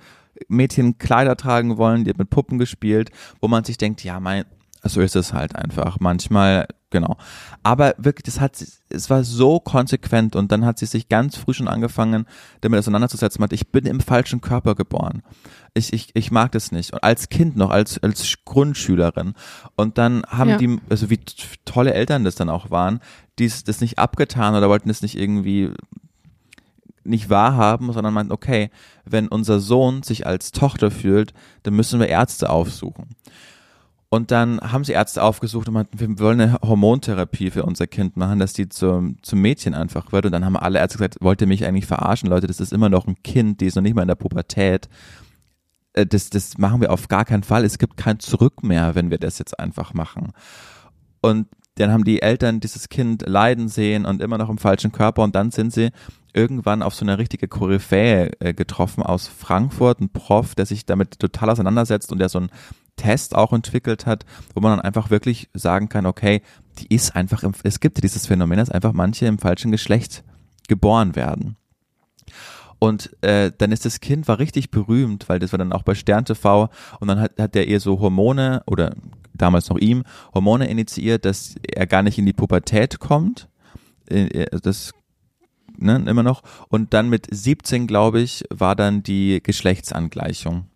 Mädchen Kleider tragen wollen, die hat mit Puppen gespielt, wo man sich denkt, ja, mein, so ist es halt einfach. Manchmal, genau. Aber wirklich, das hat, es war so konsequent und dann hat sie sich ganz früh schon angefangen, damit auseinanderzusetzen. Meinte, Ich bin im falschen Körper geboren. Ich, ich, ich mag das nicht. Und als Kind noch, als, als Grundschülerin. Und dann haben Ja. die, also wie tolle Eltern das dann auch waren, die das nicht abgetan oder wollten es nicht irgendwie nicht wahrhaben, sondern meinten, okay, wenn unser Sohn sich als Tochter fühlt, dann müssen wir Ärzte aufsuchen. Und dann haben sie Ärzte aufgesucht und meinten, wir wollen eine Hormontherapie für unser Kind machen, dass die zum, zum Mädchen einfach wird. Und dann haben alle Ärzte gesagt, wollt ihr mich eigentlich verarschen, Leute, das ist immer noch ein Kind, die ist noch nicht mal in der Pubertät. Äh, Das, das machen wir auf gar keinen Fall. Es gibt kein Zurück mehr, wenn wir das jetzt einfach machen. Und dann haben die Eltern dieses Kind leiden sehen und immer noch im falschen Körper und dann sind sie irgendwann auf so eine richtige Koryphäe äh, getroffen aus Frankfurt, ein Prof, der sich damit total auseinandersetzt und der so einen Test auch entwickelt hat, wo man dann einfach wirklich sagen kann, okay, die ist einfach, im, es gibt dieses Phänomen, dass einfach manche im falschen Geschlecht geboren werden. Und äh, dann ist das Kind war richtig berühmt, weil das war dann auch bei Stern TV und dann hat, hat der ihr so Hormone oder damals noch ihm Hormone initiiert, dass er gar nicht in die Pubertät kommt. Äh, Das ne, immer noch. Und dann mit 17, glaube ich, war dann die Geschlechtsangleichung.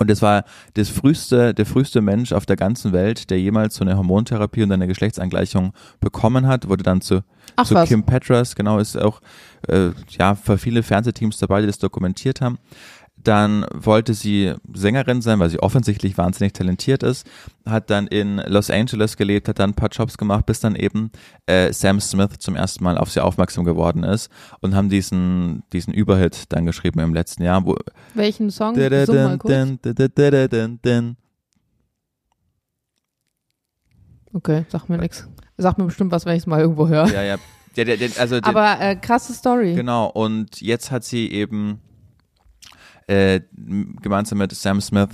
Und das war das früheste, der früheste Mensch auf der ganzen Welt, der jemals so eine Hormontherapie und eine Geschlechtsangleichung bekommen hat, wurde dann zu, Ach zu was. Kim Petras, genau, ist auch äh, ja für viele Fernsehteams dabei, die das dokumentiert haben. Dann wollte sie Sängerin sein, weil sie offensichtlich wahnsinnig talentiert ist, hat dann in Los Angeles gelebt, hat dann ein paar Jobs gemacht, bis dann eben äh, Sam Smith zum ersten Mal auf sie aufmerksam geworden ist und haben diesen, diesen Überhit dann geschrieben im letzten Jahr, wo Welchen Song? Okay, sag mir nix. Sag mir bestimmt was, wenn ich es mal irgendwo höre. Ja, ja. Der, also Aber äh, krasse Story. Genau, und jetzt hat sie eben äh, gemeinsam mit Sam Smith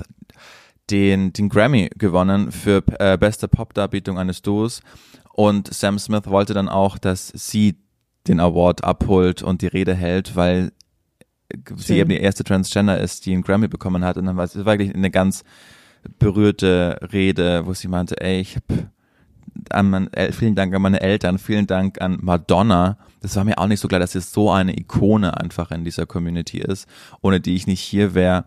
den, den Grammy gewonnen für äh, beste Pop-Darbietung eines Duos. Und Sam Smith wollte dann auch, dass sie den Award abholt und die Rede hält, weil sie Schön. eben die erste Transgender ist, die einen Grammy bekommen hat. Und dann war es wirklich eine ganz berührte Rede, wo sie meinte, ey, ich habe an mein, vielen Dank an meine Eltern, vielen Dank an Madonna. Das war mir auch nicht so klar, dass sie so eine Ikone einfach in dieser Community ist, ohne die ich nicht hier wäre.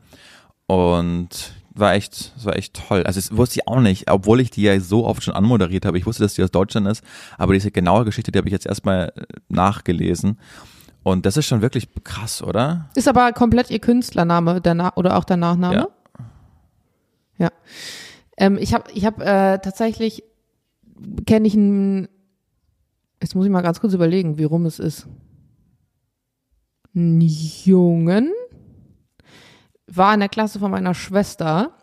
Und war echt, das war echt toll. Also das wusste ich auch nicht, obwohl ich die ja so oft schon anmoderiert habe. Ich wusste, dass die aus Deutschland ist, aber diese genaue Geschichte, die habe ich jetzt erstmal äh, nachgelesen. Und das ist schon wirklich krass, oder? Ist aber komplett ihr Künstlername der Na oder auch der Nachname? Ja. Ja. Ähm, ich habe ich hab, äh, tatsächlich, kenne ich einen, jetzt muss ich mal ganz kurz überlegen, wie rum es ist. Einen Jungen, war in der Klasse von meiner Schwester,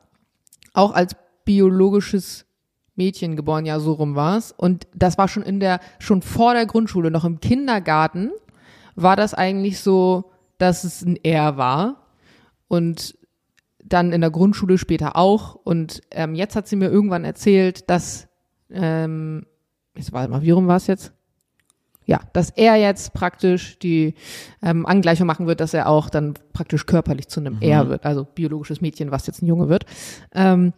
auch als biologisches Mädchen geboren, ja, so rum war's. Und das war schon in der, schon vor der Grundschule, noch im Kindergarten, war das eigentlich so, dass es ein Er war. Und dann in der Grundschule später auch. Und ähm, jetzt hat sie mir irgendwann erzählt, dass, ähm, jetzt warte mal, wie rum war es jetzt? Ja, dass er jetzt praktisch die ähm, Angleichung machen wird, dass er auch dann praktisch körperlich zu einem Er wird, also biologisches Mädchen, was jetzt ein Junge wird. Ähm,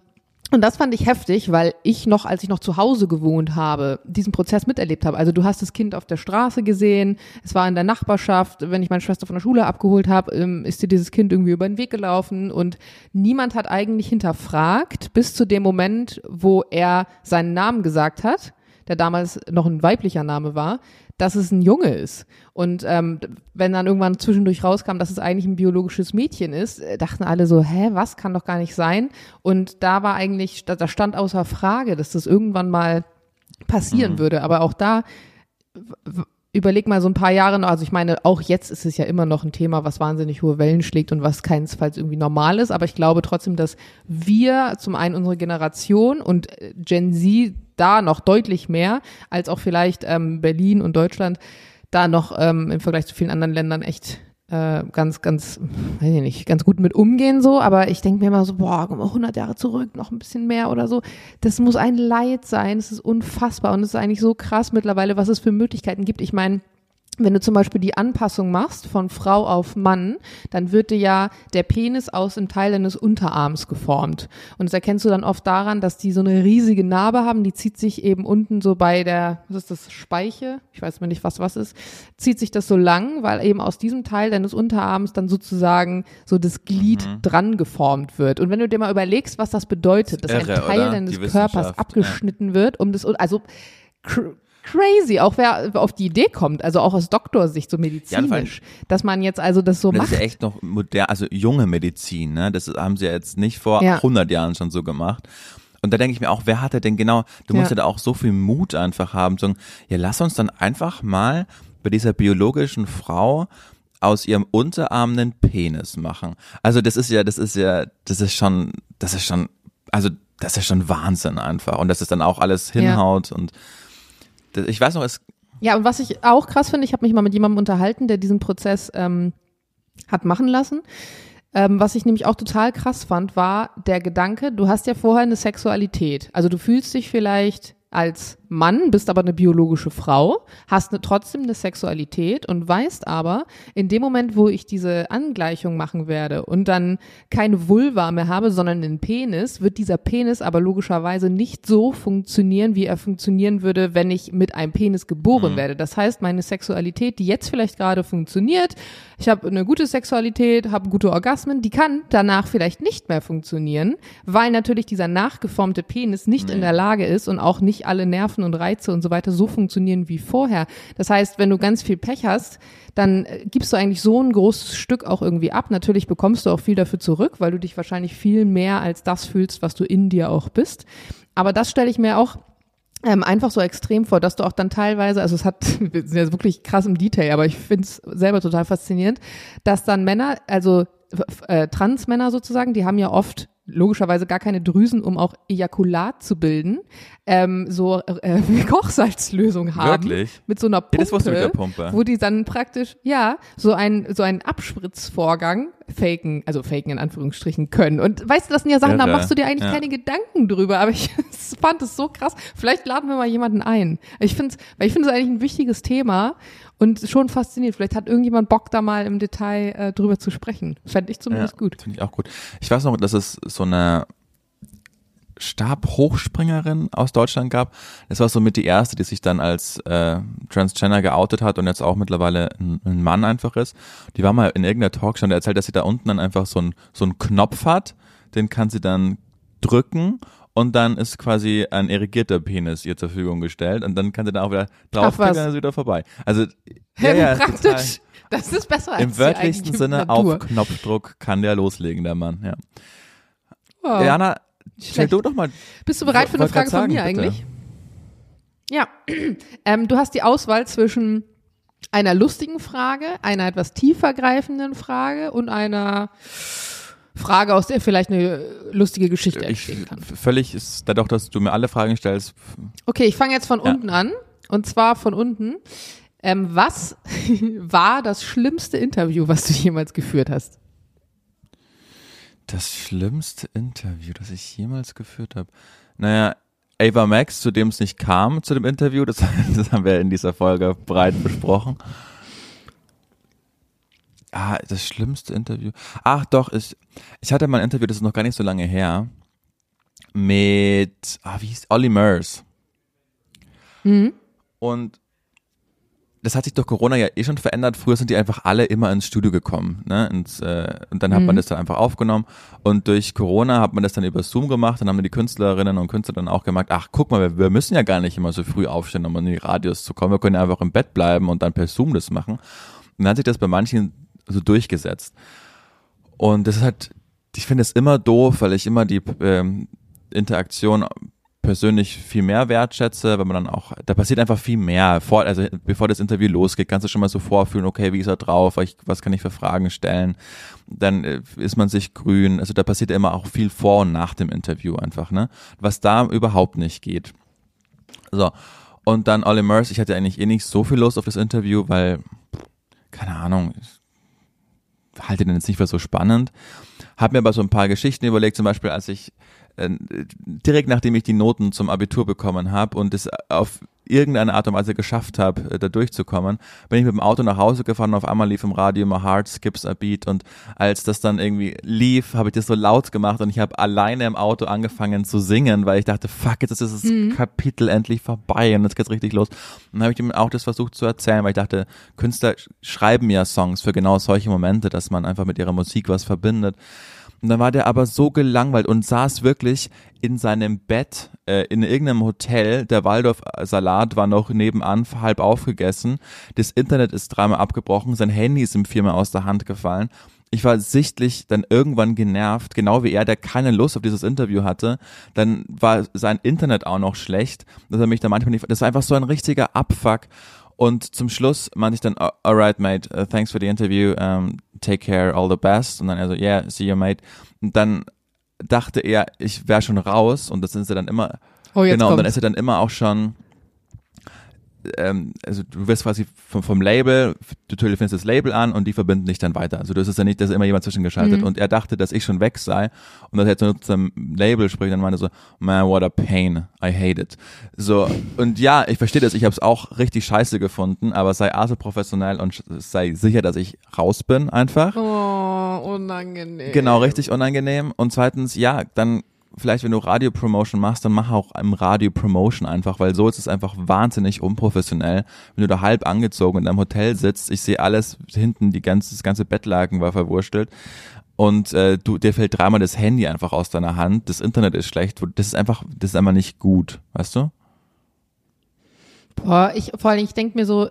Und das fand ich heftig, weil ich noch, als ich noch zu Hause gewohnt habe, diesen Prozess miterlebt habe. Also du hast das Kind auf der Straße gesehen, es war in der Nachbarschaft, wenn ich meine Schwester von der Schule abgeholt habe, ähm, ist dir dieses Kind irgendwie über den Weg gelaufen und niemand hat eigentlich hinterfragt, bis zu dem Moment, wo er seinen Namen gesagt hat, der damals noch ein weiblicher Name war, dass es ein Junge ist. Und ähm, wenn dann irgendwann zwischendurch rauskam, dass es eigentlich ein biologisches Mädchen ist, äh, dachten alle so, hä, was kann doch gar nicht sein? Und da war eigentlich, da, da stand außer Frage, dass das irgendwann mal passieren Mhm. würde. Aber auch da überleg mal so ein paar Jahre noch, also ich meine, auch jetzt ist es ja immer noch ein Thema, was wahnsinnig hohe Wellen schlägt und was keinesfalls irgendwie normal ist, aber ich glaube trotzdem, dass wir zum einen unsere Generation und äh, Gen Z da noch deutlich mehr, als auch vielleicht ähm, Berlin und Deutschland, da noch ähm, im Vergleich zu vielen anderen Ländern echt äh, ganz, ganz, weiß ich nicht, ganz gut mit umgehen so, aber ich denke mir immer so, boah, guck mal, 100 Jahre zurück, noch ein bisschen mehr oder so. Das muss ein Leid sein, es ist unfassbar und es ist eigentlich so krass mittlerweile, was es für Möglichkeiten gibt. Ich meine, wenn du zum Beispiel die Anpassung machst von Frau auf Mann, dann wird dir ja der Penis aus dem Teil deines Unterarms geformt. Und das erkennst du dann oft daran, dass die so eine riesige Narbe haben, die zieht sich eben unten so bei der, was ist das, Speiche? Ich weiß mal nicht, was was ist. Zieht sich das so lang, weil eben aus diesem Teil deines Unterarms dann sozusagen so das Glied dran geformt wird. Und wenn du dir mal überlegst, was das bedeutet, dass Irre, ein Teil oder? deines Körpers abgeschnitten wird, um das, also crazy, auch wer auf die Idee kommt, also auch aus Doktorsicht so medizinisch, dass man jetzt also das so Und das macht. ist ja echt noch modern, also junge Medizin, ne? Das haben sie ja jetzt nicht vor Ja. 100 Jahren schon so gemacht. Und da denke ich mir auch, wer hatte denn genau, du musst Ja. ja da auch so viel Mut einfach haben, zu sagen, ja, lass uns dann einfach mal bei dieser biologischen Frau aus ihrem Unterarm einen Penis machen. Also das ist ja, das ist ja, das ist schon, das ist schon, also das ist schon Wahnsinn einfach. Und dass es dann auch alles hinhaut und das, ich weiß noch, es Ja, und was ich auch krass finde, ich habe mich mal mit jemandem unterhalten, der diesen Prozess ähm, hat machen lassen. Ähm, was ich nämlich auch total krass fand, war der Gedanke, du hast ja vorher eine Sexualität. Also du fühlst dich vielleicht als Mann, bist aber eine biologische Frau, hast eine, trotzdem eine Sexualität und weißt aber, in dem Moment, wo ich diese Angleichung machen werde und dann keine Vulva mehr habe, sondern einen Penis, wird dieser Penis aber logischerweise nicht so funktionieren, wie er funktionieren würde, wenn ich mit einem Penis geboren werde. Das heißt, meine Sexualität, die jetzt vielleicht gerade funktioniert, ich habe eine gute Sexualität, habe gute Orgasmen, die kann danach vielleicht nicht mehr funktionieren, weil natürlich dieser nachgeformte Penis nicht in der Lage ist und auch nicht alle Nerven und Reize und so weiter so funktionieren wie vorher. Das heißt, wenn du ganz viel Pech hast, dann äh, gibst du eigentlich so ein großes Stück auch irgendwie ab. Natürlich bekommst du auch viel dafür zurück, weil du dich wahrscheinlich viel mehr als das fühlst, was du in dir auch bist. Aber das stelle ich mir auch ähm, einfach so extrem vor, dass du auch dann teilweise, also es hat, wir wirklich krass im Detail, aber ich finde es selber total faszinierend, dass dann Männer, also äh, Transmänner sozusagen, die haben ja oft logischerweise gar keine Drüsen, um auch Ejakulat zu bilden, ähm, so äh, Kochsalzlösung haben. Wirklich? Mit so einer Pumpe, Ja, das wusste ich mit der Pumpe. wo die dann praktisch, ja, so ein, so einen Abspritzvorgang faken, also faken in Anführungsstrichen können. Und weißt du, das sind ja Sachen, da Irre. machst du dir eigentlich Ja. keine Gedanken drüber, aber ich fand es so krass. Vielleicht laden wir mal jemanden ein. Ich finde es, weil ich finde es eigentlich ein wichtiges Thema und schon faszinierend. Vielleicht hat irgendjemand Bock, da mal im Detail äh, drüber zu sprechen. Fände ich zumindest gut. Finde ich auch gut. Ich weiß noch, dass es so eine Stabhochspringerin aus Deutschland gab. Das war so mit die erste, die sich dann als äh, Transgender geoutet hat und jetzt auch mittlerweile ein, ein Mann einfach ist. Die war mal in irgendeiner Talkshow und erzählt, dass sie da unten dann einfach so ein so einen Knopf hat, den kann sie dann drücken und dann ist quasi ein irrigierter Penis ihr zur Verfügung gestellt und dann kann sie da auch wieder draufklicken und dann ist sie wieder vorbei. Also Ja, ja, praktisch. total. Das ist besser als Im wörtlichsten Sinne Natur. auf Knopfdruck kann der loslegen, der Mann. Ja. Oh, Jana, stell du doch mal. Bist du bereit für eine Frage von sagen, mir bitte. eigentlich? Ja. Ähm, du hast die Auswahl zwischen einer lustigen Frage, einer etwas tiefergreifenden Frage und einer Frage, aus der vielleicht eine lustige Geschichte Ich, entstehen kann. völlig ist dadurch, dass du mir alle Fragen stellst. Okay, ich fange jetzt von Ja. unten an. Und zwar von unten. Ähm, was war das schlimmste Interview, was du jemals geführt hast? Das schlimmste Interview, das ich jemals geführt habe. Naja, Ava Max, zu dem es nicht kam, zu dem Interview, das, das haben wir in dieser Folge breit besprochen. Ah, das schlimmste Interview. Ach doch, ich, ich hatte mal ein Interview, das ist noch gar nicht so lange her. mit, ah, wie hieß, Olli Murs. Mhm. Und das hat sich durch Corona ja eh schon verändert. Früher sind die einfach alle immer ins Studio gekommen. Ne? Und, äh, und dann hat man das dann einfach aufgenommen. Und durch Corona hat man das dann über Zoom gemacht. Dann haben die Künstlerinnen und Künstler dann auch gemerkt, ach guck mal, wir, wir müssen ja gar nicht immer so früh aufstehen, um in die Radios zu kommen. Wir können ja einfach im Bett bleiben und dann per Zoom das machen. Und dann hat sich das bei manchen so durchgesetzt. Und das ist halt, ich finde es immer doof, weil ich immer die ähm, Interaktion persönlich viel mehr wertschätze, wenn man dann auch, da passiert einfach viel mehr. Vor, also bevor das Interview losgeht, kannst du schon mal so vorfühlen, okay, wie ist er drauf, was kann ich für Fragen stellen? Dann äh, ist man sich grün. Also da passiert immer auch viel vor und nach dem Interview einfach, ne? Was da überhaupt nicht geht. So. Und dann Ollie Murs, ich hatte eigentlich eh nicht so viel Lust auf das Interview, weil, keine Ahnung, ich halte den jetzt nicht für so spannend. Hab mir aber so ein paar Geschichten überlegt, zum Beispiel, als ich äh, direkt nachdem ich die Noten zum Abitur bekommen habe und es auf irgendeine Art und Weise geschafft habe, äh, da durchzukommen, bin ich mit dem Auto nach Hause gefahren und auf einmal lief im Radio My Heart Skips a Beat und als das dann irgendwie lief, habe ich das so laut gemacht und ich habe alleine im Auto angefangen zu singen, weil ich dachte, fuck, jetzt ist das mhm. Kapitel endlich vorbei und jetzt geht's richtig los. Und dann habe ich dem auch das versucht zu erzählen, weil ich dachte, Künstler schreiben ja Songs für genau solche Momente, dass man einfach mit ihrer Musik was verbindet. Und dann war der aber so gelangweilt und saß wirklich in seinem Bett äh, in irgendeinem Hotel. Der Waldorf-Salat war noch nebenan halb aufgegessen. Das Internet ist dreimal abgebrochen. Sein Handy ist ihm viermal aus der Hand gefallen. Ich war sichtlich dann irgendwann genervt, genau wie er, der keine Lust auf dieses Interview hatte. Dann war sein Internet auch noch schlecht, dass er mich da manchmal nicht, das war einfach so ein richtiger Abfuck. Und zum Schluss meinte ich dann, alright, mate, uh, thanks for the interview, um, take care, all the best. Und dann er so, yeah, see you, mate. Und dann dachte er, ich wäre schon raus und das sind sie dann immer, oh, jetzt genau, kommt's. und dann ist er dann immer auch schon, ähm, also du wirst quasi vom, vom Label, du telefonierst das Label an und die verbinden dich dann weiter. Also das ist ja nicht, dass immer jemand zwischengeschaltet Mhm. und er dachte, dass ich schon weg sei und dass er jetzt nur zum Label spricht, dann meinte so, man, what a pain, I hate it. So, und ja, ich verstehe das, ich habe es auch richtig scheiße gefunden, aber sei also professionell und sei sicher, dass ich raus bin einfach. Oh, unangenehm. Genau, richtig unangenehm. Und zweitens, ja, dann vielleicht, wenn du Radio-Promotion machst, dann mach auch im Radio-Promotion einfach, weil so ist es einfach wahnsinnig unprofessionell. Wenn du da halb angezogen in deinem Hotel sitzt, ich sehe alles hinten, die ganze, das ganze Bettlaken war verwurstelt und äh, du, dir fällt dreimal das Handy einfach aus deiner Hand, das Internet ist schlecht, das ist einfach, das ist einfach nicht gut, weißt du? Boah, ich, vor allem, ich denke mir so,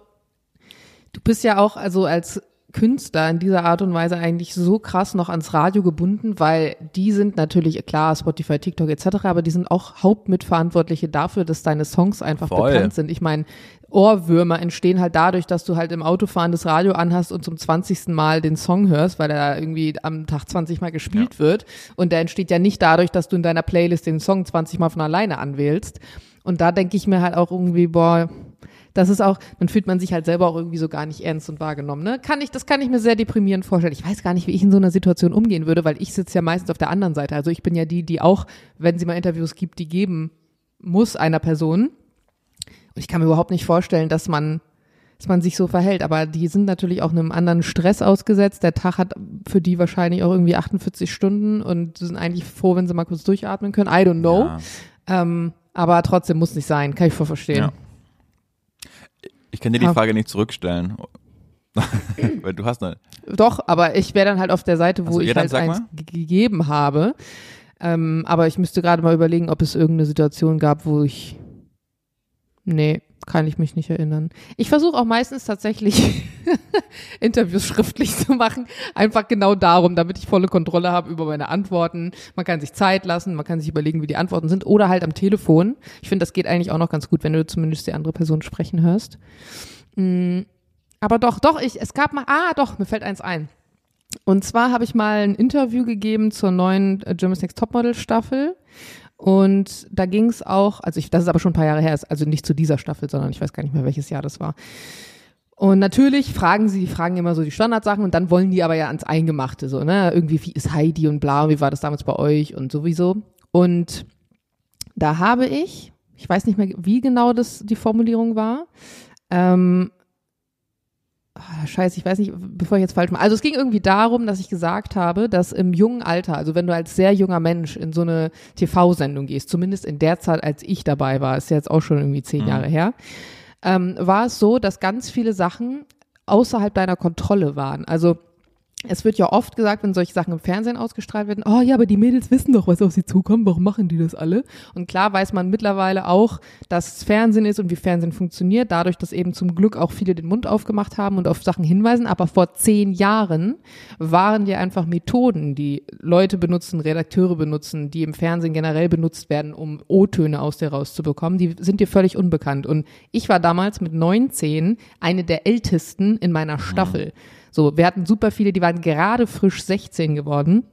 du bist ja auch, also als Künstler in dieser Art und Weise eigentlich so krass noch ans Radio gebunden, weil die sind natürlich, klar, Spotify, TikTok etc., aber die sind auch Hauptmitverantwortliche dafür, dass deine Songs einfach Voll. bekannt sind. Ich meine, Ohrwürmer entstehen halt dadurch, dass du halt im Autofahren das Radio anhast und zum 20. Mal den Song hörst, weil er irgendwie am Tag 20 Mal gespielt wird. Und der entsteht ja nicht dadurch, dass du in deiner Playlist den Song 20 Mal von alleine anwählst. Und da denke ich mir halt auch irgendwie, boah, das ist auch, dann fühlt man sich halt selber auch irgendwie so gar nicht ernst und wahrgenommen. Ne? Kann ich, das kann ich mir sehr deprimierend vorstellen. Ich weiß gar nicht, wie ich in so einer Situation umgehen würde, weil ich sitze ja meistens auf der anderen Seite. Also ich bin ja die, die auch, wenn sie mal Interviews gibt, die geben muss einer Person. Und ich kann mir überhaupt nicht vorstellen, dass man, dass man sich so verhält. Aber die sind natürlich auch einem anderen Stress ausgesetzt. Der Tag hat für die wahrscheinlich auch irgendwie 48 Stunden und sind eigentlich froh, wenn sie mal kurz durchatmen können. I don't know. Ja. Ähm, aber trotzdem muss nicht sein. Kann ich voll verstehen. Ja. Ich kann dir die Ja. Frage nicht zurückstellen. Weil du hast eine. Doch, aber ich wäre dann halt auf der Seite, wo Also, ja, ich dann halt eins gegeben habe. Ähm, aber ich müsste gerade mal überlegen, ob es irgendeine Situation gab, wo ich. Nee, kann ich mich nicht erinnern. Ich versuche auch meistens tatsächlich Interviews schriftlich zu machen. Einfach genau darum, damit ich volle Kontrolle habe über meine Antworten. Man kann sich Zeit lassen, man kann sich überlegen, wie die Antworten sind. Oder halt am Telefon. Ich finde, das geht eigentlich auch noch ganz gut, wenn du zumindest die andere Person sprechen hörst. Mm, aber doch, doch, ich, es gab mal, ah, doch, mir fällt eins ein. Und zwar habe ich mal ein Interview gegeben zur neuen äh, Germany's Next Topmodel Staffel. Und da ging es auch, also ich, das ist aber schon ein paar Jahre her, also nicht zu dieser Staffel, sondern ich weiß gar nicht mehr, welches Jahr das war. Und natürlich fragen sie, die fragen immer so die Standardsachen und dann wollen die aber ja ans Eingemachte, so, ne? Irgendwie, wie ist Heidi und bla, wie war das damals bei euch und sowieso. Und da habe ich, ich weiß nicht mehr, wie genau das die Formulierung war, ähm, ah, scheiße, ich weiß nicht, bevor ich jetzt falsch mache. Also es ging irgendwie darum, dass ich gesagt habe, dass im jungen Alter, also wenn du als sehr junger Mensch in so eine TV-Sendung gehst, zumindest in der Zeit, als ich dabei war, ist ja jetzt auch schon irgendwie zehn Mhm. Jahre her, ähm, war es so, dass ganz viele Sachen außerhalb deiner Kontrolle waren. Also es wird ja oft gesagt, wenn solche Sachen im Fernsehen ausgestrahlt werden, oh ja, aber die Mädels wissen doch, was auf sie zukommt, warum machen die das alle? Und klar weiß man mittlerweile auch, dass es Fernsehen ist und wie Fernsehen funktioniert, dadurch, dass eben zum Glück auch viele den Mund aufgemacht haben und auf Sachen hinweisen. Aber vor zehn Jahren waren ja einfach Methoden, die Leute benutzen, Redakteure benutzen, die im Fernsehen generell benutzt werden, um O-Töne aus dir rauszubekommen, die sind dir völlig unbekannt. Und ich war damals mit 19 eine der ältesten in meiner Staffel. So, wir hatten super viele, die waren gerade frisch 16 geworden.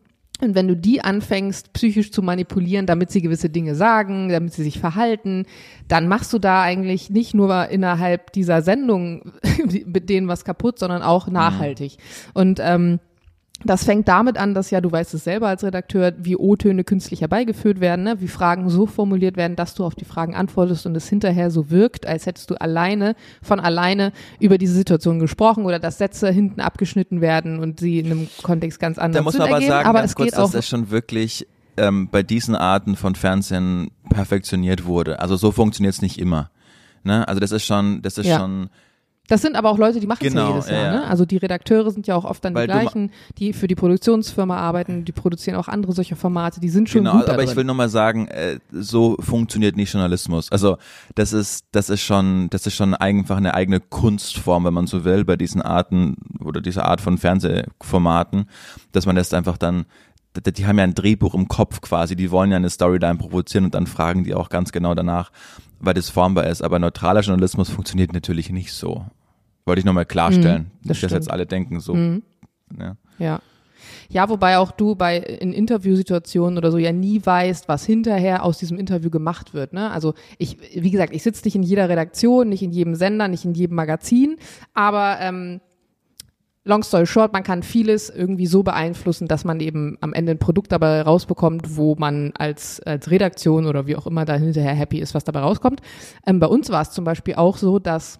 Und wenn du die anfängst, psychisch zu manipulieren, damit sie gewisse Dinge sagen, damit sie sich verhalten, dann machst du da eigentlich nicht nur innerhalb dieser Sendung mit denen was kaputt, sondern auch nachhaltig. Und ähm, das fängt damit an, dass ja, du weißt es selber als Redakteur, wie O-Töne künstlich herbeigeführt werden, ne? wie Fragen so formuliert werden, dass du auf die Fragen antwortest und es hinterher so wirkt, als hättest du alleine, von alleine über diese Situation gesprochen oder dass Sätze hinten abgeschnitten werden und sie in einem Kontext ganz anders Da muss man aber ergeben. sagen, aber ganz es kurz, geht auch dass das schon wirklich ähm, bei diesen Arten von Fernsehen perfektioniert wurde. Also so funktioniert es nicht immer. Ne? Also das ist schon, das ist Ja. schon, Das sind aber auch Leute, die machen es Genau, ja jedes ja, Jahr. ja. Ne? Also die Redakteure sind ja auch oft dann Weil die gleichen, die für die Produktionsfirma arbeiten, die produzieren auch andere solche Formate, die sind schon genau, gut aber ich darin. will nur mal sagen, äh, so funktioniert nicht Journalismus. Also das ist, das ist schon, das ist schon einfach eine eigene Kunstform, wenn man so will, bei diesen Arten oder dieser Art von Fernsehformaten, dass man das einfach dann die die haben ja ein Drehbuch im Kopf quasi, die wollen ja eine Storyline provozieren und dann fragen die auch ganz genau danach, weil das formbar ist. Aber neutraler Journalismus funktioniert natürlich nicht so. Wollte ich nochmal klarstellen, das nicht, dass stimmt. jetzt alle denken so. Mhm. Ja. Ja. Ja, wobei auch du bei in Interviewsituationen oder so ja nie weißt, was hinterher aus diesem Interview gemacht wird. Ne? Also ich, wie gesagt, ich sitze nicht in jeder Redaktion, nicht in jedem Sender, nicht in jedem Magazin, aber ähm, long story short, man kann vieles irgendwie so beeinflussen, dass man eben am Ende ein Produkt dabei rausbekommt, wo man als, als Redaktion oder wie auch immer da hinterher happy ist, was dabei rauskommt. Ähm, bei uns war es zum Beispiel auch so, dass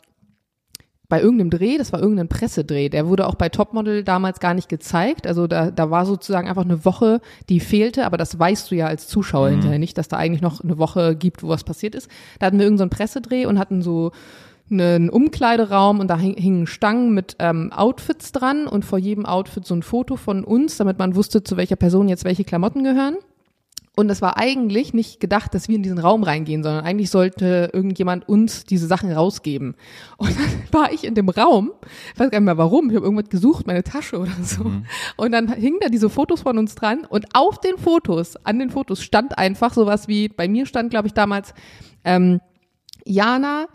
bei irgendeinem Dreh, das war irgendein Pressedreh, der wurde auch bei Topmodel damals gar nicht gezeigt. Also da, da war sozusagen einfach eine Woche, die fehlte, aber das weißt du ja als Zuschauer hinterher nicht, dass da eigentlich noch eine Woche gibt, wo was passiert ist. Da hatten wir irgendeinen so Pressedreh und hatten so einen Umkleideraum und da hing- hingen Stangen mit ähm, Outfits dran und vor jedem Outfit so ein Foto von uns, damit man wusste, zu welcher Person jetzt welche Klamotten gehören. Und es war eigentlich nicht gedacht, dass wir in diesen Raum reingehen, sondern eigentlich sollte irgendjemand uns diese Sachen rausgeben. Und dann war ich in dem Raum, ich weiß gar nicht mehr warum, ich habe irgendwas gesucht, meine Tasche oder so. Und dann hingen da diese Fotos von uns dran und auf den Fotos, an den Fotos stand einfach sowas wie, bei mir stand, glaube ich, damals, ähm, Jana,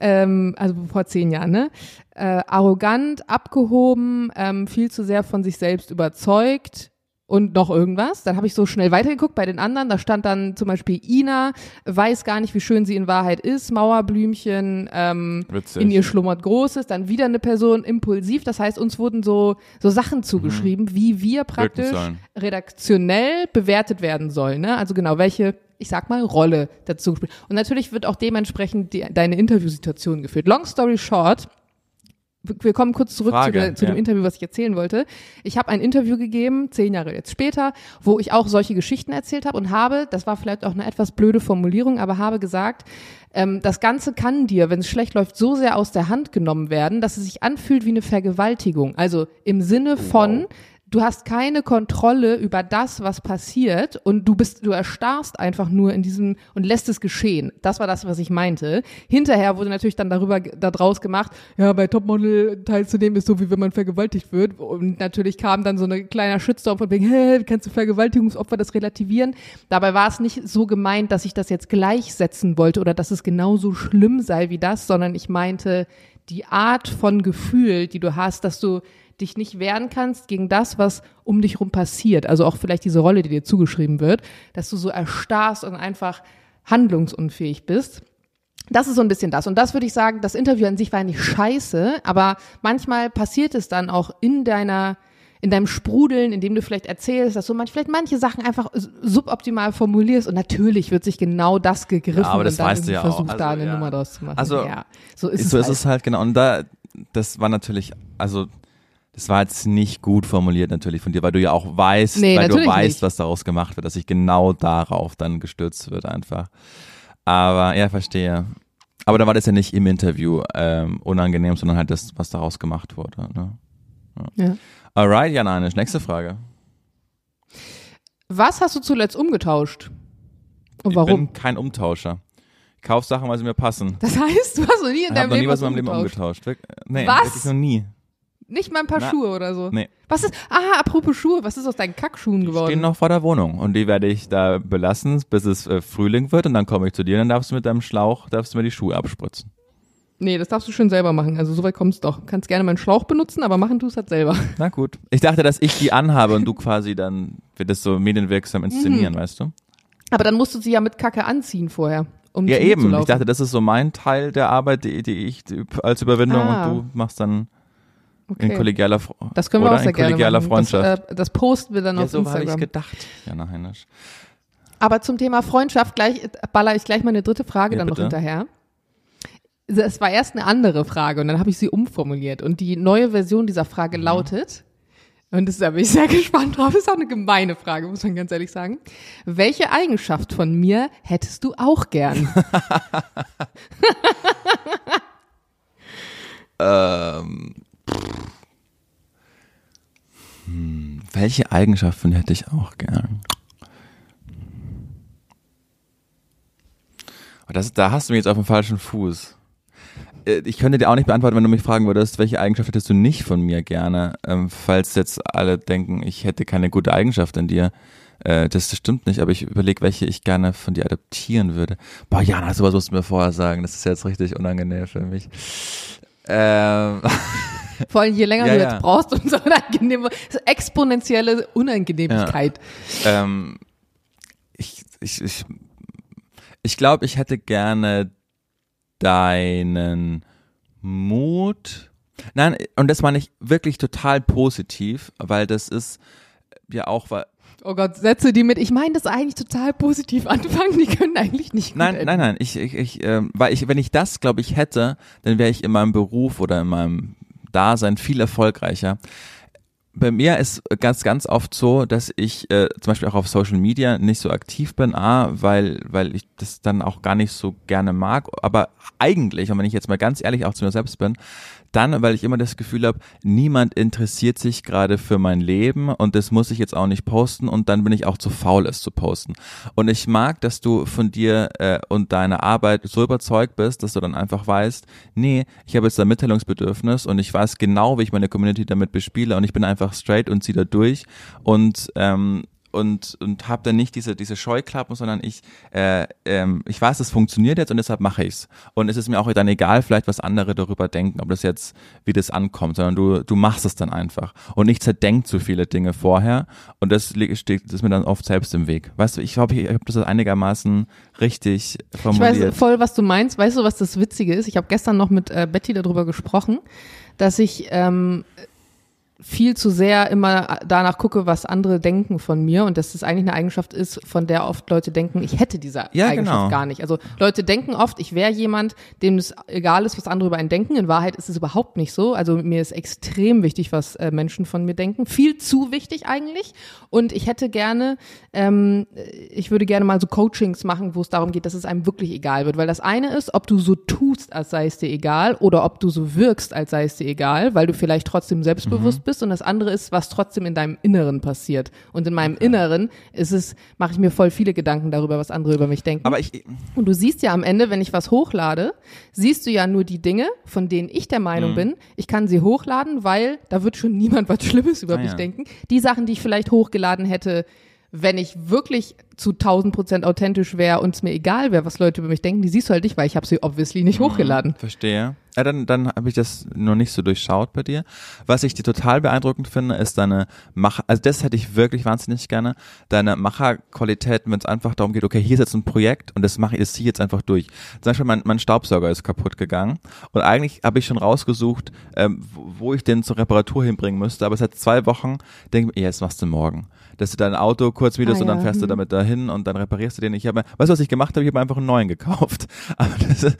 ähm, also vor zehn Jahren, ne? Äh, arrogant, abgehoben, ähm, viel zu sehr von sich selbst überzeugt und noch irgendwas. Dann habe ich so schnell weitergeguckt bei den anderen. Da stand dann zum Beispiel Ina, weiß gar nicht, wie schön sie in Wahrheit ist, Mauerblümchen, ähm, Witzig. in ihr schlummert Großes, dann wieder eine Person impulsiv. Das heißt, uns wurden so, so Sachen zugeschrieben, wie wir praktisch redaktionell bewertet werden sollen. Ne? Also genau, welche, ich sag mal, Rolle dazu gespielt. Und natürlich wird auch dementsprechend die, deine Interviewsituation geführt. Long story short, wir kommen kurz zurück Frage, zu, der, zu dem ja. Interview, was ich erzählen wollte. Ich habe ein Interview gegeben, zehn Jahre jetzt später, wo ich auch solche Geschichten erzählt habe und habe, das war vielleicht auch eine etwas blöde Formulierung, aber habe gesagt, ähm, das Ganze kann dir, wenn es schlecht läuft, so sehr aus der Hand genommen werden, dass es sich anfühlt wie eine Vergewaltigung. Also im Sinne von, du hast keine Kontrolle über das, was passiert und du bist, du erstarrst einfach nur in diesem und lässt es geschehen. Das war das, was ich meinte. Hinterher wurde natürlich dann darüber daraus gemacht, ja, bei Topmodel teilzunehmen ist so, wie wenn man vergewaltigt wird. Und natürlich kam dann so ein kleiner Shitstorm von wegen, hä, kannst du Vergewaltigungsopfer das relativieren? Dabei war es nicht so gemeint, dass ich das jetzt gleichsetzen wollte oder dass es genauso schlimm sei wie das, sondern ich meinte, die Art von Gefühl, die du hast, dass du dich nicht wehren kannst gegen das, was um dich rum passiert. Also auch vielleicht diese Rolle, die dir zugeschrieben wird, dass du so erstarrst und einfach handlungsunfähig bist. Das ist so ein bisschen das. Und das würde ich sagen, das Interview an sich war nicht scheiße, aber manchmal passiert es dann auch in deiner, in deinem Sprudeln, in dem du vielleicht erzählst, dass du manch, vielleicht manche Sachen einfach suboptimal formulierst und natürlich wird sich genau das gegriffen Ja, aber das und dann weißt du ja versucht, da Also, eine ja. Nummer draus zu machen. Also, ja, so ist so es ist halt. es halt genau. Und da, das war natürlich, also das war jetzt nicht gut formuliert natürlich von dir, weil du ja auch weißt, Nee, weil du weißt, nicht. was daraus gemacht wird, dass sich genau darauf dann gestürzt wird einfach. Aber ja, verstehe. Aber da war das ja nicht im Interview ähm, unangenehm, sondern halt das, was daraus gemacht wurde. Ne? Ja. Alright, Jan Anisch, nächste Frage. Was hast du zuletzt umgetauscht? Und Ich warum? bin kein Umtauscher. Ich kauf Sachen, weil sie mir passen. Das heißt, du hast noch nie in Ich deinem habe noch nie Leben was in meinem Leben umgetauscht. nee, Was? wirklich noch nie. Nicht mal ein paar Na, Schuhe oder so. Nee. Was ist, ah, apropos Schuhe, was ist aus deinen Kackschuhen geworden? stehen noch vor der Wohnung und die werde ich da belassen, bis es äh, Frühling wird und dann komme ich zu dir und dann darfst du mit deinem Schlauch, darfst du mir die Schuhe abspritzen. Nee, das darfst du schon selber machen. Also soweit kommst doch. Kannst gerne meinen Schlauch benutzen, aber machen du es halt selber. Na gut. Ich dachte, dass ich die anhabe und du quasi dann wird das so medienwirksam Mhm. inszenieren, weißt du? Aber dann musst du sie ja mit Kacke anziehen vorher, um Ja eben. Ich dachte, das ist so mein Teil der Arbeit, die, die ich die, als Überwindung Ah. und du machst dann in okay. kollegialer Fre- Das können wir oder auch sehr in gerne kollegialer machen. Freundschaft. Das, äh, das posten wir dann ja, auf so habe ich Instagram. gedacht, Jana Heinisch. Aber zum Thema Freundschaft gleich äh, baller ich gleich meine dritte Frage Ja, dann noch bitte. hinterher. Es war erst eine andere Frage und dann habe ich sie umformuliert. Und die neue Version dieser Frage Mhm. lautet, und das, da bin ich sehr gespannt drauf, ist auch eine gemeine Frage, muss man ganz ehrlich sagen. Welche Eigenschaft von mir hättest du auch gern? Ähm, hm, welche Eigenschaften hätte ich auch gern? Oh, Das, da hast du mich jetzt auf dem falschen Fuß. Äh, Ich könnte dir auch nicht beantworten, wenn du mich fragen würdest, welche Eigenschaft hättest du nicht von mir gerne, ähm, falls jetzt alle denken, ich hätte keine gute Eigenschaft in dir. Äh, das, das stimmt nicht, aber ich überlege, welche ich gerne von dir adaptieren würde. Boah, Jana, sowas musst du mir vorher sagen. Das ist jetzt richtig unangenehm für mich. Ähm, Vor allem je länger Ja, du ja. jetzt brauchst, umso unangenehmer, exponentielle Unangenehmigkeit. ähm, ich ich, ich, ich glaube, ich hätte gerne deinen Mut. Nein, und das meine ich wirklich total positiv, weil das ist ja auch, weil, Oh Gott, Sätze, die mit, ich meine das eigentlich total positiv anfangen, die können eigentlich nicht gut Nein, nein, nein. Ich, ich, ich, ähm, weil ich, wenn ich das, glaube ich, hätte, dann wäre ich in meinem Beruf oder in meinem Dasein viel erfolgreicher. Bei mir ist ganz, ganz oft so, dass ich äh, zum Beispiel auch auf Social Media nicht so aktiv bin, A, weil, weil ich das dann auch gar nicht so gerne mag, aber eigentlich, und wenn ich jetzt mal ganz ehrlich auch zu mir selbst bin, dann, weil ich immer das Gefühl habe, niemand interessiert sich gerade für mein Leben und das muss ich jetzt auch nicht posten und dann bin ich auch zu faul, es zu posten. Und ich mag, dass du von dir äh, und deiner Arbeit so überzeugt bist, dass du dann einfach weißt, nee, ich habe jetzt ein Mitteilungsbedürfnis und ich weiß genau, wie ich meine Community damit bespiele und ich bin einfach straight und ziehe da durch und ähm, und, und habe dann nicht diese, diese Scheuklappen, sondern ich, äh, ähm, ich weiß, es funktioniert jetzt und deshalb mache ich's. Und es ist mir auch dann egal, vielleicht was andere darüber denken, ob das jetzt, wie das ankommt, sondern du, du machst es dann einfach. Und nicht zerdenkt so viele Dinge vorher. Und das steht, das ist mir dann oft selbst im Weg. Weißt du, ich glaube, ich, ich habe das einigermaßen richtig Ich formuliert. weiß voll, was du meinst. Weißt du, was das Witzige ist? Ich habe gestern noch mit äh, Betty darüber gesprochen, dass ich ähm, viel zu sehr immer danach gucke, was andere denken von mir und dass das eigentlich eine Eigenschaft ist, von der oft Leute denken, ich hätte diese Ja, Eigenschaft genau. gar nicht. Also Leute denken oft, ich wäre jemand, dem es egal ist, was andere über einen denken. In Wahrheit ist es überhaupt nicht so. Also mir ist extrem wichtig, was äh, Menschen von mir denken. Viel zu wichtig eigentlich. Und ich hätte gerne, ähm, ich würde gerne mal so Coachings machen, wo es darum geht, dass es einem wirklich egal wird. Weil das eine ist, ob du so tust, als sei es dir egal, oder ob du so wirkst, als sei es dir egal, weil du vielleicht trotzdem selbstbewusst Mhm. Bist. Und das andere ist, was trotzdem in deinem Inneren passiert. Und in meinem Inneren ist es, mache ich mir voll viele Gedanken darüber, was andere über mich denken. aber ich, Und du siehst ja am Ende, wenn ich was hochlade, siehst du ja nur die Dinge, von denen ich der Meinung Mhm. bin, ich kann sie hochladen, weil da wird schon niemand was Schlimmes über Ah, mich ja. denken. Die Sachen, die ich vielleicht hochgeladen hätte, wenn ich wirklich zu 1000 Prozent authentisch wäre und es mir egal wäre, was Leute über mich denken, die siehst du halt nicht, weil ich habe sie obviously nicht hochgeladen. Verstehe. Ja, dann dann habe ich das noch nicht so durchschaut bei dir. Was ich dir total beeindruckend finde, ist deine Macher, also das hätte ich wirklich wahnsinnig gerne, deine Macherqualitäten, wenn es einfach darum geht, okay, hier ist jetzt ein Projekt und das mache ich, das ziehe jetzt einfach durch. Zum Beispiel mein, mein Staubsauger ist kaputt gegangen und eigentlich habe ich schon rausgesucht, ähm, wo, ich den zur Reparatur hinbringen müsste, aber seit zwei Wochen denke ich mir, ja, jetzt machst du morgen. Dass du dein Auto kurz mietest Ah, und dann ja, fährst du hm. damit dahin und dann reparierst du den. Ich habe, weißt du, was ich gemacht habe? Ich habe einfach einen neuen gekauft. Aber das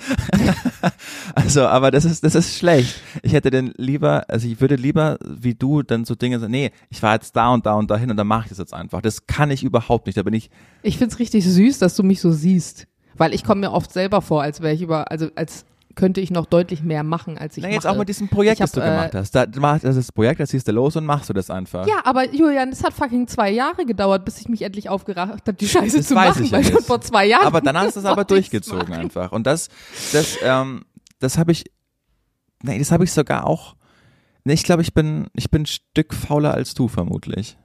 also, aber aber das ist, das ist schlecht. Ich hätte denn lieber, also ich würde lieber wie du dann so Dinge sagen, nee, ich war jetzt da und da und dahin und dann mache ich das jetzt einfach. Das kann ich überhaupt nicht. Da bin ich. Ich find's richtig süß, dass du mich so siehst. Weil ich komme mir oft selber vor, als wäre ich über, also als könnte ich noch deutlich mehr machen, als ich Na, mache. jetzt auch mit diesem Projekt, hab, das du äh, gemacht hast. Da, das, ist das Projekt, das ziehst du los und machst du das einfach. Ja, aber Julian, es hat fucking zwei Jahre gedauert, bis ich mich endlich aufgerafft habe, die Scheiße Das zu weiß machen, ich ja weil schon nicht. vor zwei Jahren. Aber dann hast du es aber durchgezogen einfach. Und das, das, ähm, das habe ich, nee, das habe ich sogar auch, nee, ich glaube, ich bin, ich bin ein Stück fauler als du vermutlich.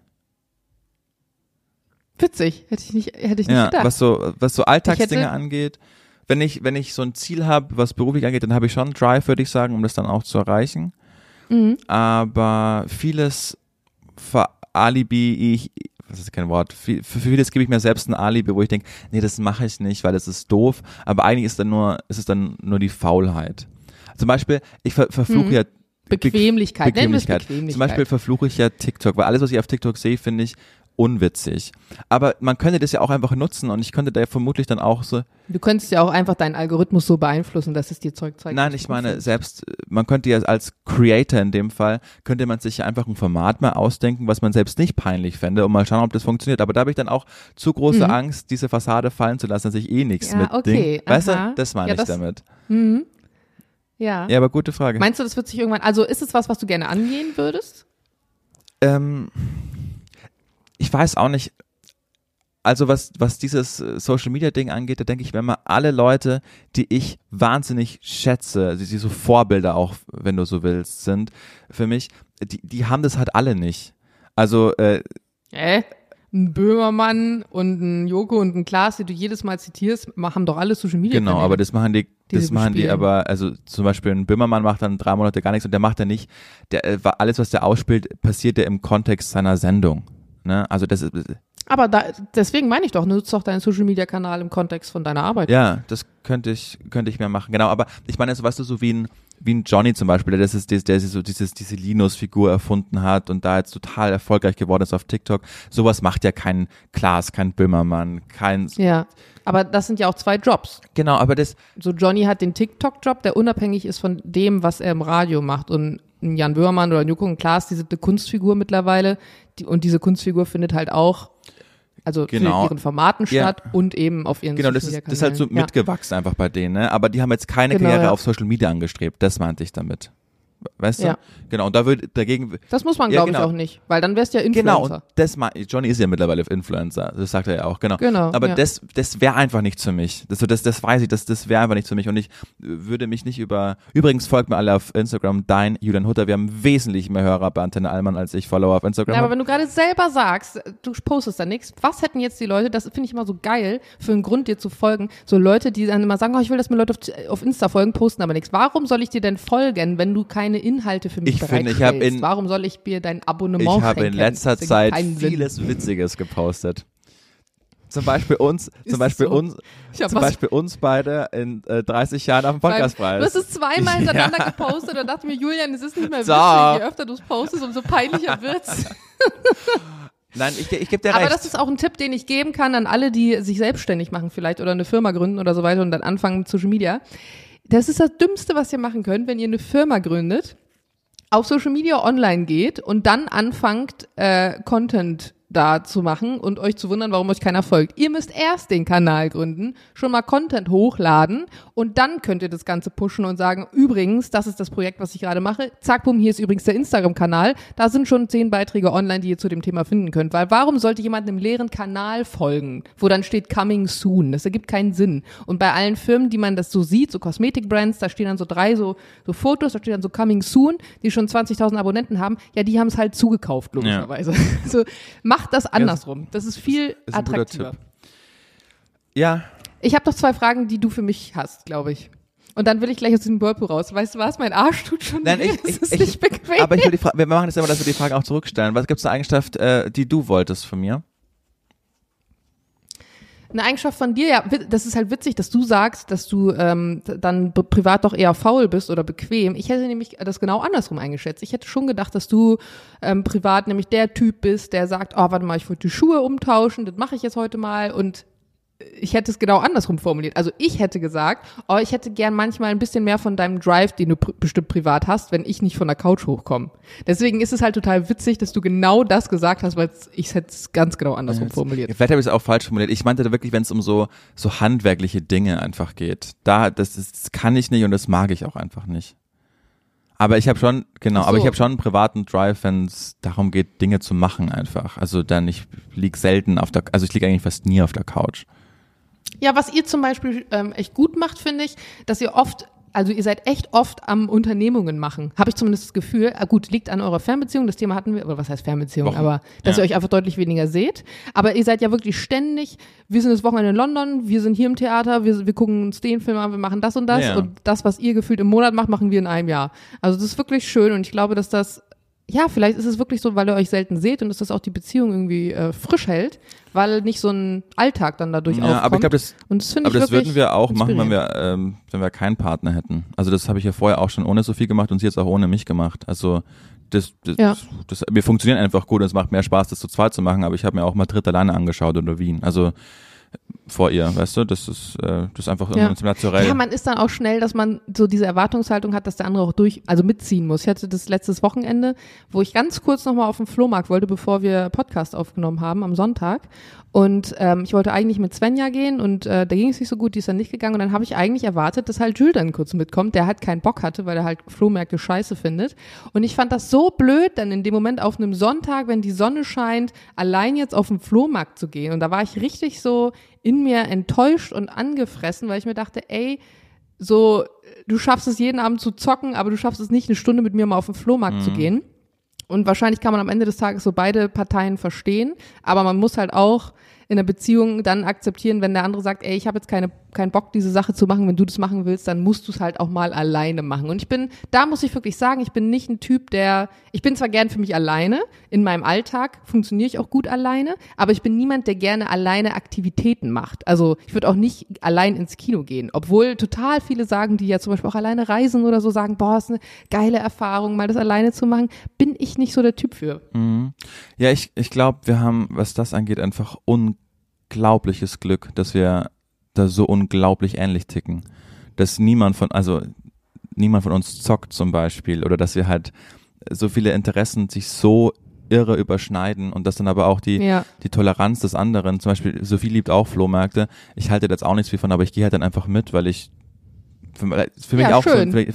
Witzig, hätte ich nicht, hätte ich nicht Ja, gedacht. was so, was so Alltagsdinge angeht. Wenn ich, wenn ich so ein Ziel habe, was beruflich angeht, dann habe ich schon einen Drive, würde ich sagen, um das dann auch zu erreichen. Mhm. Aber vieles für Alibi, ich, das ist kein Wort, für, für vieles gebe ich mir selbst ein Alibi, wo ich denke, nee, das mache ich nicht, weil das ist doof. Aber eigentlich ist dann nur, ist es dann nur die Faulheit. Zum Beispiel, ich ver, verfluche Mhm. ja Bequemlichkeit, Bequemlichkeit. Bequemlichkeit. Zum Beispiel verfluche ich ja TikTok, weil alles, was ich auf TikTok sehe, finde ich unwitzig. Aber man könnte das ja auch einfach nutzen und ich könnte da ja vermutlich dann auch so, Du könntest ja auch einfach deinen Algorithmus so beeinflussen, dass es dir Zeug zeigt. nein, ich meine, selbst, äh, man könnte ja als Creator in dem Fall, könnte man sich ja einfach ein Format mal ausdenken, was man selbst nicht peinlich fände und mal schauen, ob das funktioniert. Aber da habe ich dann auch zu große Mhm. Angst, diese Fassade fallen zu lassen, dass ich eh nichts Ja, mit okay, Ding. Weißt aha. du, das meine Ja, ich das- damit. Mhm. Ja. Ja, aber gute Frage. Meinst du, das wird sich irgendwann, also ist es was, was du gerne angehen würdest? Ähm, ich weiß auch nicht. Also was, was dieses äh, Social Media Ding angeht, da denke ich mir immer, alle Leute, die ich wahnsinnig schätze, die, die so Vorbilder auch, wenn du so willst, sind für mich, die, die haben das halt alle nicht. Also, äh, Äh? Ein Böhmermann und ein Joko und ein Klaas, die du jedes Mal zitierst, haben doch alle Social Media. genau, Kanäle. aber das machen die, die das machen die bespielen. aber, also zum Beispiel ein Böhmermann macht dann drei Monate gar nichts und der macht dann nicht, der, äh, alles, was der ausspielt, passiert ja im Kontext seiner Sendung. Ne? Also das ist, Aber da, deswegen meine ich doch, nutzt doch deinen Social Media Kanal im Kontext von deiner Arbeit. Ja, das könnte ich, könnte ich mir machen. Genau, aber ich meine, so, weißt du, so wie ein, wie ein Johnny zum Beispiel, der, das ist, der, der so dieses, diese Linus-Figur erfunden hat und da jetzt total erfolgreich geworden ist auf TikTok. Sowas macht ja kein Klaas, kein Böhmermann, kein, Ja. Aber das sind ja auch zwei Jobs. genau, aber das, So Johnny hat den TikTok-Job, der unabhängig ist von dem, was er im Radio macht. Und ein Jan Böhmermann oder ein Joko und Klaas, die sind eine Kunstfigur mittlerweile. Die, und diese Kunstfigur findet halt auch, also Genau. ihren Formaten Ja. statt und eben auf ihren genau, das Social ist, das ist halt so Media mitgewachsen einfach bei denen, ne? Aber die haben jetzt keine Genau, Karriere ja. auf Social Media angestrebt. Das meinte ich damit. Weißt du? Ja. Genau, und da würde dagegen, Das muss man, Ja, glaube genau. ich, auch nicht. Weil dann wärst du ja Genau, Influencer. und das Johnny ist ja mittlerweile Influencer, das sagt er ja auch, genau. Genau, Aber ja. das, das wäre einfach nichts für mich. Das, das, das weiß ich, das, das wäre einfach nichts für mich. Und ich äh, würde mich nicht über. Übrigens folgt mir alle auf Instagram, dein Julian Hutter. Wir haben wesentlich mehr Hörer bei Antenne Allmann, als ich Follower auf Instagram Ja, aber wenn du gerade selber sagst, du postest da nichts, was hätten jetzt die Leute, das finde ich immer so geil, für einen Grund dir zu folgen, so Leute, die dann immer sagen, oh, ich will, dass mir Leute auf, auf Insta folgen, posten aber nichts. Warum soll ich dir denn folgen, wenn du keine Inhalte für mich Ich finde, ich in- Warum soll ich mir dein Ich Abonnement habe in letzter Zeit keinen Sinn. vieles Witziges gepostet. Zum Beispiel uns, zum Beispiel so? uns, Ich zum Beispiel uns beide in äh, 30 Jahren auf dem Du Podcastpreis. hast es zweimal hintereinander gepostet und dachte mir, Julian, es ist nicht mehr So. witzig. Je öfter du es postest, umso peinlicher wird's. Nein, ich, ich gebe dir Aber recht. das ist auch ein Tipp, den ich geben kann an alle, die sich selbstständig machen vielleicht oder eine Firma gründen oder so weiter und dann anfangen mit Social Media. Das ist das Dümmste, was ihr machen könnt, wenn ihr eine Firma gründet, auf Social Media online geht und dann anfangt, äh, Content da zu machen und euch zu wundern, warum euch keiner folgt. Ihr müsst erst den Kanal gründen, schon mal Content hochladen und dann könnt ihr das Ganze pushen und sagen, übrigens, das ist das Projekt, was ich gerade mache. Zack, bumm, hier ist übrigens der Instagram-Kanal. Da sind schon zehn Beiträge online, die ihr zu dem Thema finden könnt. Weil warum sollte jemand einem leeren Kanal folgen, wo dann steht Coming Soon? Das ergibt keinen Sinn. Und bei allen Firmen, die man das so sieht, so Kosmetik-Brands, da stehen dann so drei so, so Fotos, da steht dann so Coming Soon, die schon 20.000 Abonnenten haben. Ja, die haben es halt zugekauft, logischerweise. Also macht das andersrum. Das ist viel ist ein guter attraktiver. Tipp. Ja, Ich habe noch zwei Fragen, die du für mich hast, glaube ich. Und dann will ich gleich aus diesem Whirlpool raus. Weißt du was? Mein Arsch tut schon Nein, weh. ich, Es ich, ist ich, nicht bequem. Aber ich will die Frage, wir machen das immer, dass wir die Frage auch zurückstellen. Was gibt es eine Eigenschaft, äh, die du wolltest von mir? Eine Eigenschaft von dir, ja, das ist halt witzig, dass du sagst, dass du ähm, dann privat doch eher faul bist oder bequem. Ich hätte nämlich das genau andersrum eingeschätzt. Ich hätte schon gedacht, dass du ähm, privat nämlich der Typ bist, der sagt, oh, warte mal, ich wollte die Schuhe umtauschen, das mache ich jetzt heute mal und ich hätte es genau andersrum formuliert. Also ich hätte gesagt, oh, ich hätte gern manchmal ein bisschen mehr von deinem Drive, den du pr bestimmt privat hast, wenn ich nicht von der Couch hochkomme. Deswegen ist es halt total witzig, dass du genau das gesagt hast, weil ich hätte es ganz genau andersrum formuliert. Vielleicht habe ich es auch falsch formuliert. Ich meinte da wirklich, wenn es um so, so handwerkliche Dinge einfach geht. Da, das, das kann ich nicht und das mag ich auch einfach nicht. Aber ich habe schon, genau, Ach aber ich so. habe schon einen privaten Drive, wenn es darum geht, Dinge zu machen einfach. Also dann, ich lieg selten auf der, also ich lieg eigentlich fast nie auf der Couch. Ja, was ihr zum Beispiel ähm, echt gut macht, finde ich, dass ihr oft, also ihr seid echt oft am Unternehmungen machen. Habe ich zumindest das Gefühl. Ah, gut, liegt an eurer Fernbeziehung. Das Thema hatten wir, oder was heißt Fernbeziehung? Wochen. Aber dass Ja. ihr euch einfach deutlich weniger seht. Aber ihr seid ja wirklich ständig. Wir sind das Wochenende in London, wir sind hier im Theater, wir, wir gucken uns den Film an, wir machen das und das. Ja. Und das, was ihr gefühlt im Monat macht, machen wir in einem Jahr. Also das ist wirklich schön und ich glaube, dass das ja, vielleicht ist es wirklich so, weil ihr euch selten seht und dass das auch die Beziehung irgendwie äh, frisch hält, weil nicht so ein Alltag dann dadurch Ja, aufkommt. aber ich glaube, das, und das aber das würden wir auch machen, wenn wir, ähm, wenn wir keinen Partner hätten. Also das habe ich ja vorher auch schon ohne Sophie gemacht und sie jetzt auch ohne mich gemacht. Also das, das, Ja. das, wir funktionieren einfach gut und es macht mehr Spaß, das zu zweit zu machen, aber ich habe mir auch Madrid alleine angeschaut oder Wien. Also vor ihr, weißt du, das ist, äh, das ist einfach Ja. irgendwie naturell. Ja, man ist dann auch schnell, dass man so diese Erwartungshaltung hat, dass der andere auch durch, also mitziehen muss. Ich hatte das letztes Wochenende, wo ich ganz kurz nochmal auf den Flohmarkt wollte, bevor wir Podcast aufgenommen haben am Sonntag. Und ähm, ich wollte eigentlich mit Svenja gehen und äh, da ging es nicht so gut, die ist dann nicht gegangen. Und dann habe ich eigentlich erwartet, dass halt Jules dann kurz mitkommt, der halt keinen Bock hatte, weil er halt Flohmärkte scheiße findet. Und ich fand das so blöd, dann in dem Moment auf einem Sonntag, wenn die Sonne scheint, allein jetzt auf den Flohmarkt zu gehen. Und da war ich richtig so in mir enttäuscht und angefressen, weil ich mir dachte, ey, so, du schaffst es jeden Abend zu zocken, aber du schaffst es nicht, eine Stunde mit mir mal auf den Flohmarkt zu gehen. Und wahrscheinlich kann man am Ende des Tages so beide Parteien verstehen, aber man muss halt auch in der Beziehung dann akzeptieren, wenn der andere sagt, ey, ich habe jetzt keine, keinen Bock, diese Sache zu machen, wenn du das machen willst, dann musst du es halt auch mal alleine machen. Und ich bin, da muss ich wirklich sagen, ich bin nicht ein Typ, der, ich bin zwar gern für mich alleine, in meinem Alltag funktioniere ich auch gut alleine, aber ich bin niemand, der gerne alleine Aktivitäten macht. Also ich würde auch nicht allein ins Kino gehen, obwohl total viele sagen, die ja zum Beispiel auch alleine reisen oder so, sagen, boah, ist eine geile Erfahrung, mal das alleine zu machen, bin ich nicht so der Typ für. Mhm. Ja, ich, ich glaube, wir haben, was das angeht, einfach unglaubliches Glück, dass wir da so unglaublich ähnlich ticken. Dass niemand von, also niemand von uns zockt zum Beispiel oder dass wir halt so viele Interessen sich so irre überschneiden und dass dann aber auch die, Ja. die Toleranz des anderen, zum Beispiel Sophie liebt auch Flohmärkte, ich halte jetzt auch nichts viel von, aber ich gehe halt dann einfach mit, weil ich für, für mich Ja, auch schön. für,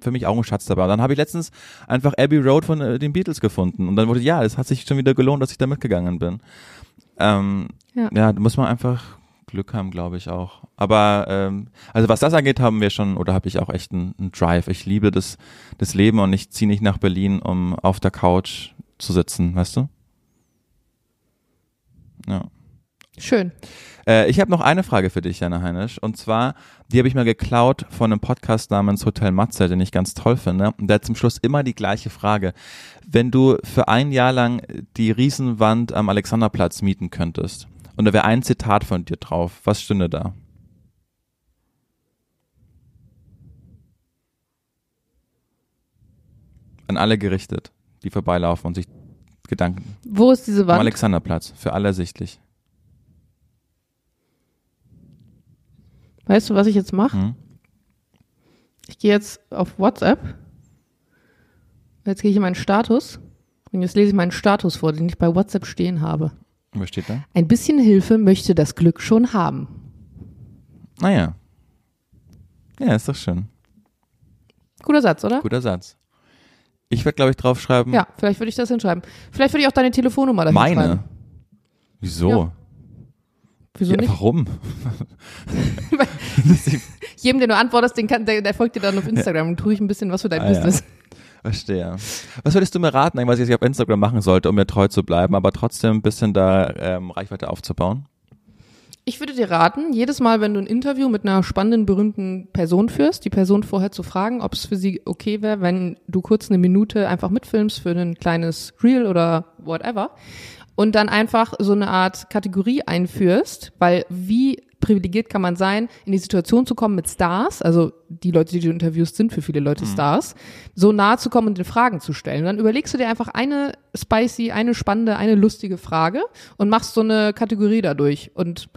für mich auch ein Schatz dabei. Und dann habe ich letztens einfach Abbey Road von äh, den Beatles gefunden und dann wurde ja, es hat sich schon wieder gelohnt, dass ich da mitgegangen bin. Ähm, Ja. ja, da muss man einfach Glück haben, glaube ich auch. Aber ähm, also was das angeht, haben wir schon oder habe ich auch echt einen, einen Drive. Ich liebe das, das Leben und ich ziehe nicht nach Berlin, um auf der Couch zu sitzen, weißt du? Ja. Schön. Äh, ich habe noch eine Frage für dich, Jana Heinisch. Und zwar, die habe ich mal geklaut von einem Podcast namens Hotel Matze, den ich ganz toll finde. Und der hat zum Schluss immer die gleiche Frage. Wenn du für ein Jahr lang die Riesenwand am Alexanderplatz mieten könntest und da wäre ein Zitat von dir drauf, was stünde da? An alle gerichtet, die vorbeilaufen und sich Gedanken. Wo ist diese Am Wand? Alexanderplatz, für alle ersichtlich. Weißt du, was ich jetzt mache? Hm? Ich gehe jetzt auf WhatsApp. Jetzt gehe ich in meinen Status. Und jetzt lese ich meinen Status vor, den ich bei WhatsApp stehen habe. Was steht da? Ein bisschen Hilfe möchte das Glück schon haben. Naja. Ja, ist doch schön. Guter Satz, oder? Guter Satz. Ich werde, glaube ich, draufschreiben. Ja, vielleicht würde ich das hinschreiben. Vielleicht würde ich auch deine Telefonnummer dahin Meine. schreiben. Wieso? Ja. Wieso Ja, nicht? warum? Jedem, den du antwortest, den kann, der, der folgt dir dann auf Instagram und tue ich ein bisschen was für dein Ah, ja. Business. Verstehe. Was würdest du mir raten, was ich auf Instagram machen sollte, um mir treu zu bleiben, aber trotzdem ein bisschen da ähm, Reichweite aufzubauen? Ich würde dir raten, jedes Mal, wenn du ein Interview mit einer spannenden, berühmten Person führst, die Person vorher zu fragen, ob es für sie okay wäre, wenn du kurz eine Minute einfach mitfilmst für ein kleines Reel oder whatever und dann einfach so eine Art Kategorie einführst, weil wie privilegiert kann man sein, in die Situation zu kommen mit Stars, also die Leute, die du interviewst, sind für viele Leute Stars, so nahe zu kommen und den Fragen zu stellen. Und dann überlegst du dir einfach eine spicy, eine spannende, eine lustige Frage und machst so eine Kategorie dadurch und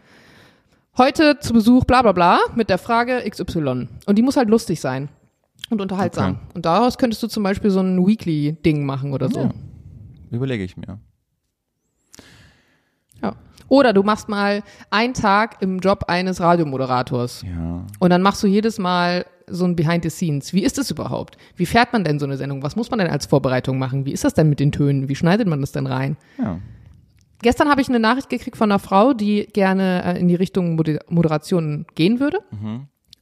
heute zu Besuch, bla bla bla, mit der Frage XY. Und die muss halt lustig sein und unterhaltsam. Okay. Und daraus könntest du zum Beispiel so ein Weekly-Ding machen oder so. Ja. Überlege ich mir. Oder du machst mal einen Tag im Job eines Radiomoderators. Ja. Und dann machst du jedes Mal so ein Behind the Scenes. Wie ist das überhaupt? Wie fährt man denn so eine Sendung? Was muss man denn als Vorbereitung machen? Wie ist das denn mit den Tönen? Wie schneidet man das denn rein? Ja. Gestern habe ich eine Nachricht gekriegt von einer Frau, die gerne äh, in die Richtung Moder- Moderation gehen würde.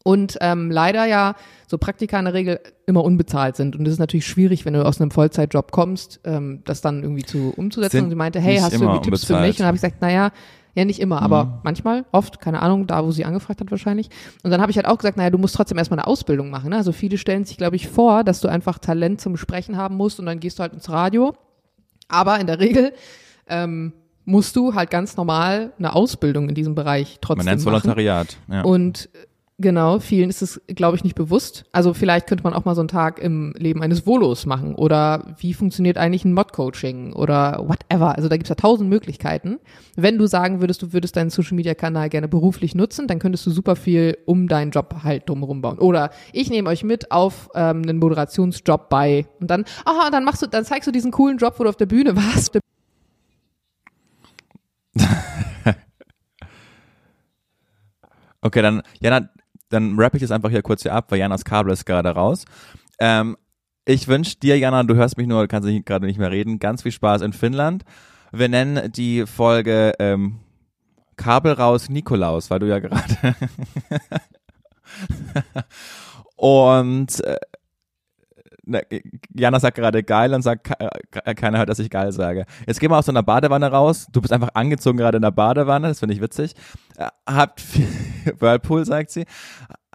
Und ähm, leider ja so Praktika in der Regel immer unbezahlt sind. Und es ist natürlich schwierig, wenn du aus einem Vollzeitjob kommst, ähm, das dann irgendwie zu umzusetzen. Sind und sie meinte, hey, hast du irgendwie Tipps für mich? Und dann habe ich gesagt, naja, ja, nicht immer, aber manchmal, oft, keine Ahnung, da, wo sie angefragt hat wahrscheinlich. Und dann habe ich halt auch gesagt, naja, du musst trotzdem erstmal eine Ausbildung machen. Ne? Also viele stellen sich, glaube ich, vor, dass du einfach Talent zum Sprechen haben musst und dann gehst du halt ins Radio. Aber in der Regel ähm, musst du halt ganz normal eine Ausbildung in diesem Bereich trotzdem Man nennt es machen. Volontariat. Ja. Und genau, vielen ist es, glaube ich, nicht bewusst. Also vielleicht könnte man auch mal so einen Tag im Leben eines Volos machen oder wie funktioniert eigentlich ein Mod-Coaching oder whatever. Also da gibt's ja tausend Möglichkeiten. Wenn du sagen würdest, du würdest deinen Social-Media-Kanal gerne beruflich nutzen, dann könntest du super viel um deinen Job halt drumherum bauen. Oder ich nehme euch mit auf ähm, einen Moderationsjob bei und dann, aha, dann machst du, dann zeigst du diesen coolen Job, wo du auf der Bühne warst. Okay, dann, Jana, dann rappe ich es einfach hier kurz hier ab, weil Janas Kabel ist gerade raus. Ähm, ich wünsche dir, Jana, du hörst mich nur, kannst gerade nicht mehr reden, ganz viel Spaß in Finnland. Wir nennen die Folge ähm, Kabel raus Nikolaus, weil du ja gerade. Und äh, Jana sagt gerade geil und sagt, äh, keiner hört, dass ich geil sage. Jetzt gehen wir aus so einer Badewanne raus. Du bist einfach angezogen gerade in der Badewanne, das finde ich witzig. Habt Whirlpool, sagt sie.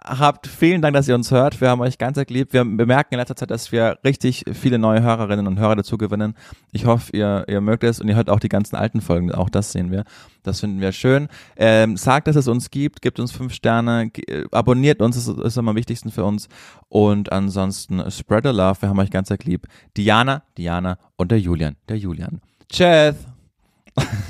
Habt vielen Dank, dass ihr uns hört. Wir haben euch ganz lieb. Wir bemerken in letzter Zeit, dass wir richtig viele neue Hörerinnen und Hörer dazu gewinnen. Ich hoffe, ihr, ihr mögt es und ihr hört auch die ganzen alten Folgen. Auch das sehen wir. Das finden wir schön. Ähm, sagt, dass es uns gibt. Gebt uns fünf Sterne. Äh, Abonniert uns. Das ist am wichtigsten für uns. Und ansonsten spread the love. Wir haben euch ganz lieb. Diana, Diana und der Julian. Der Julian. Tschüss.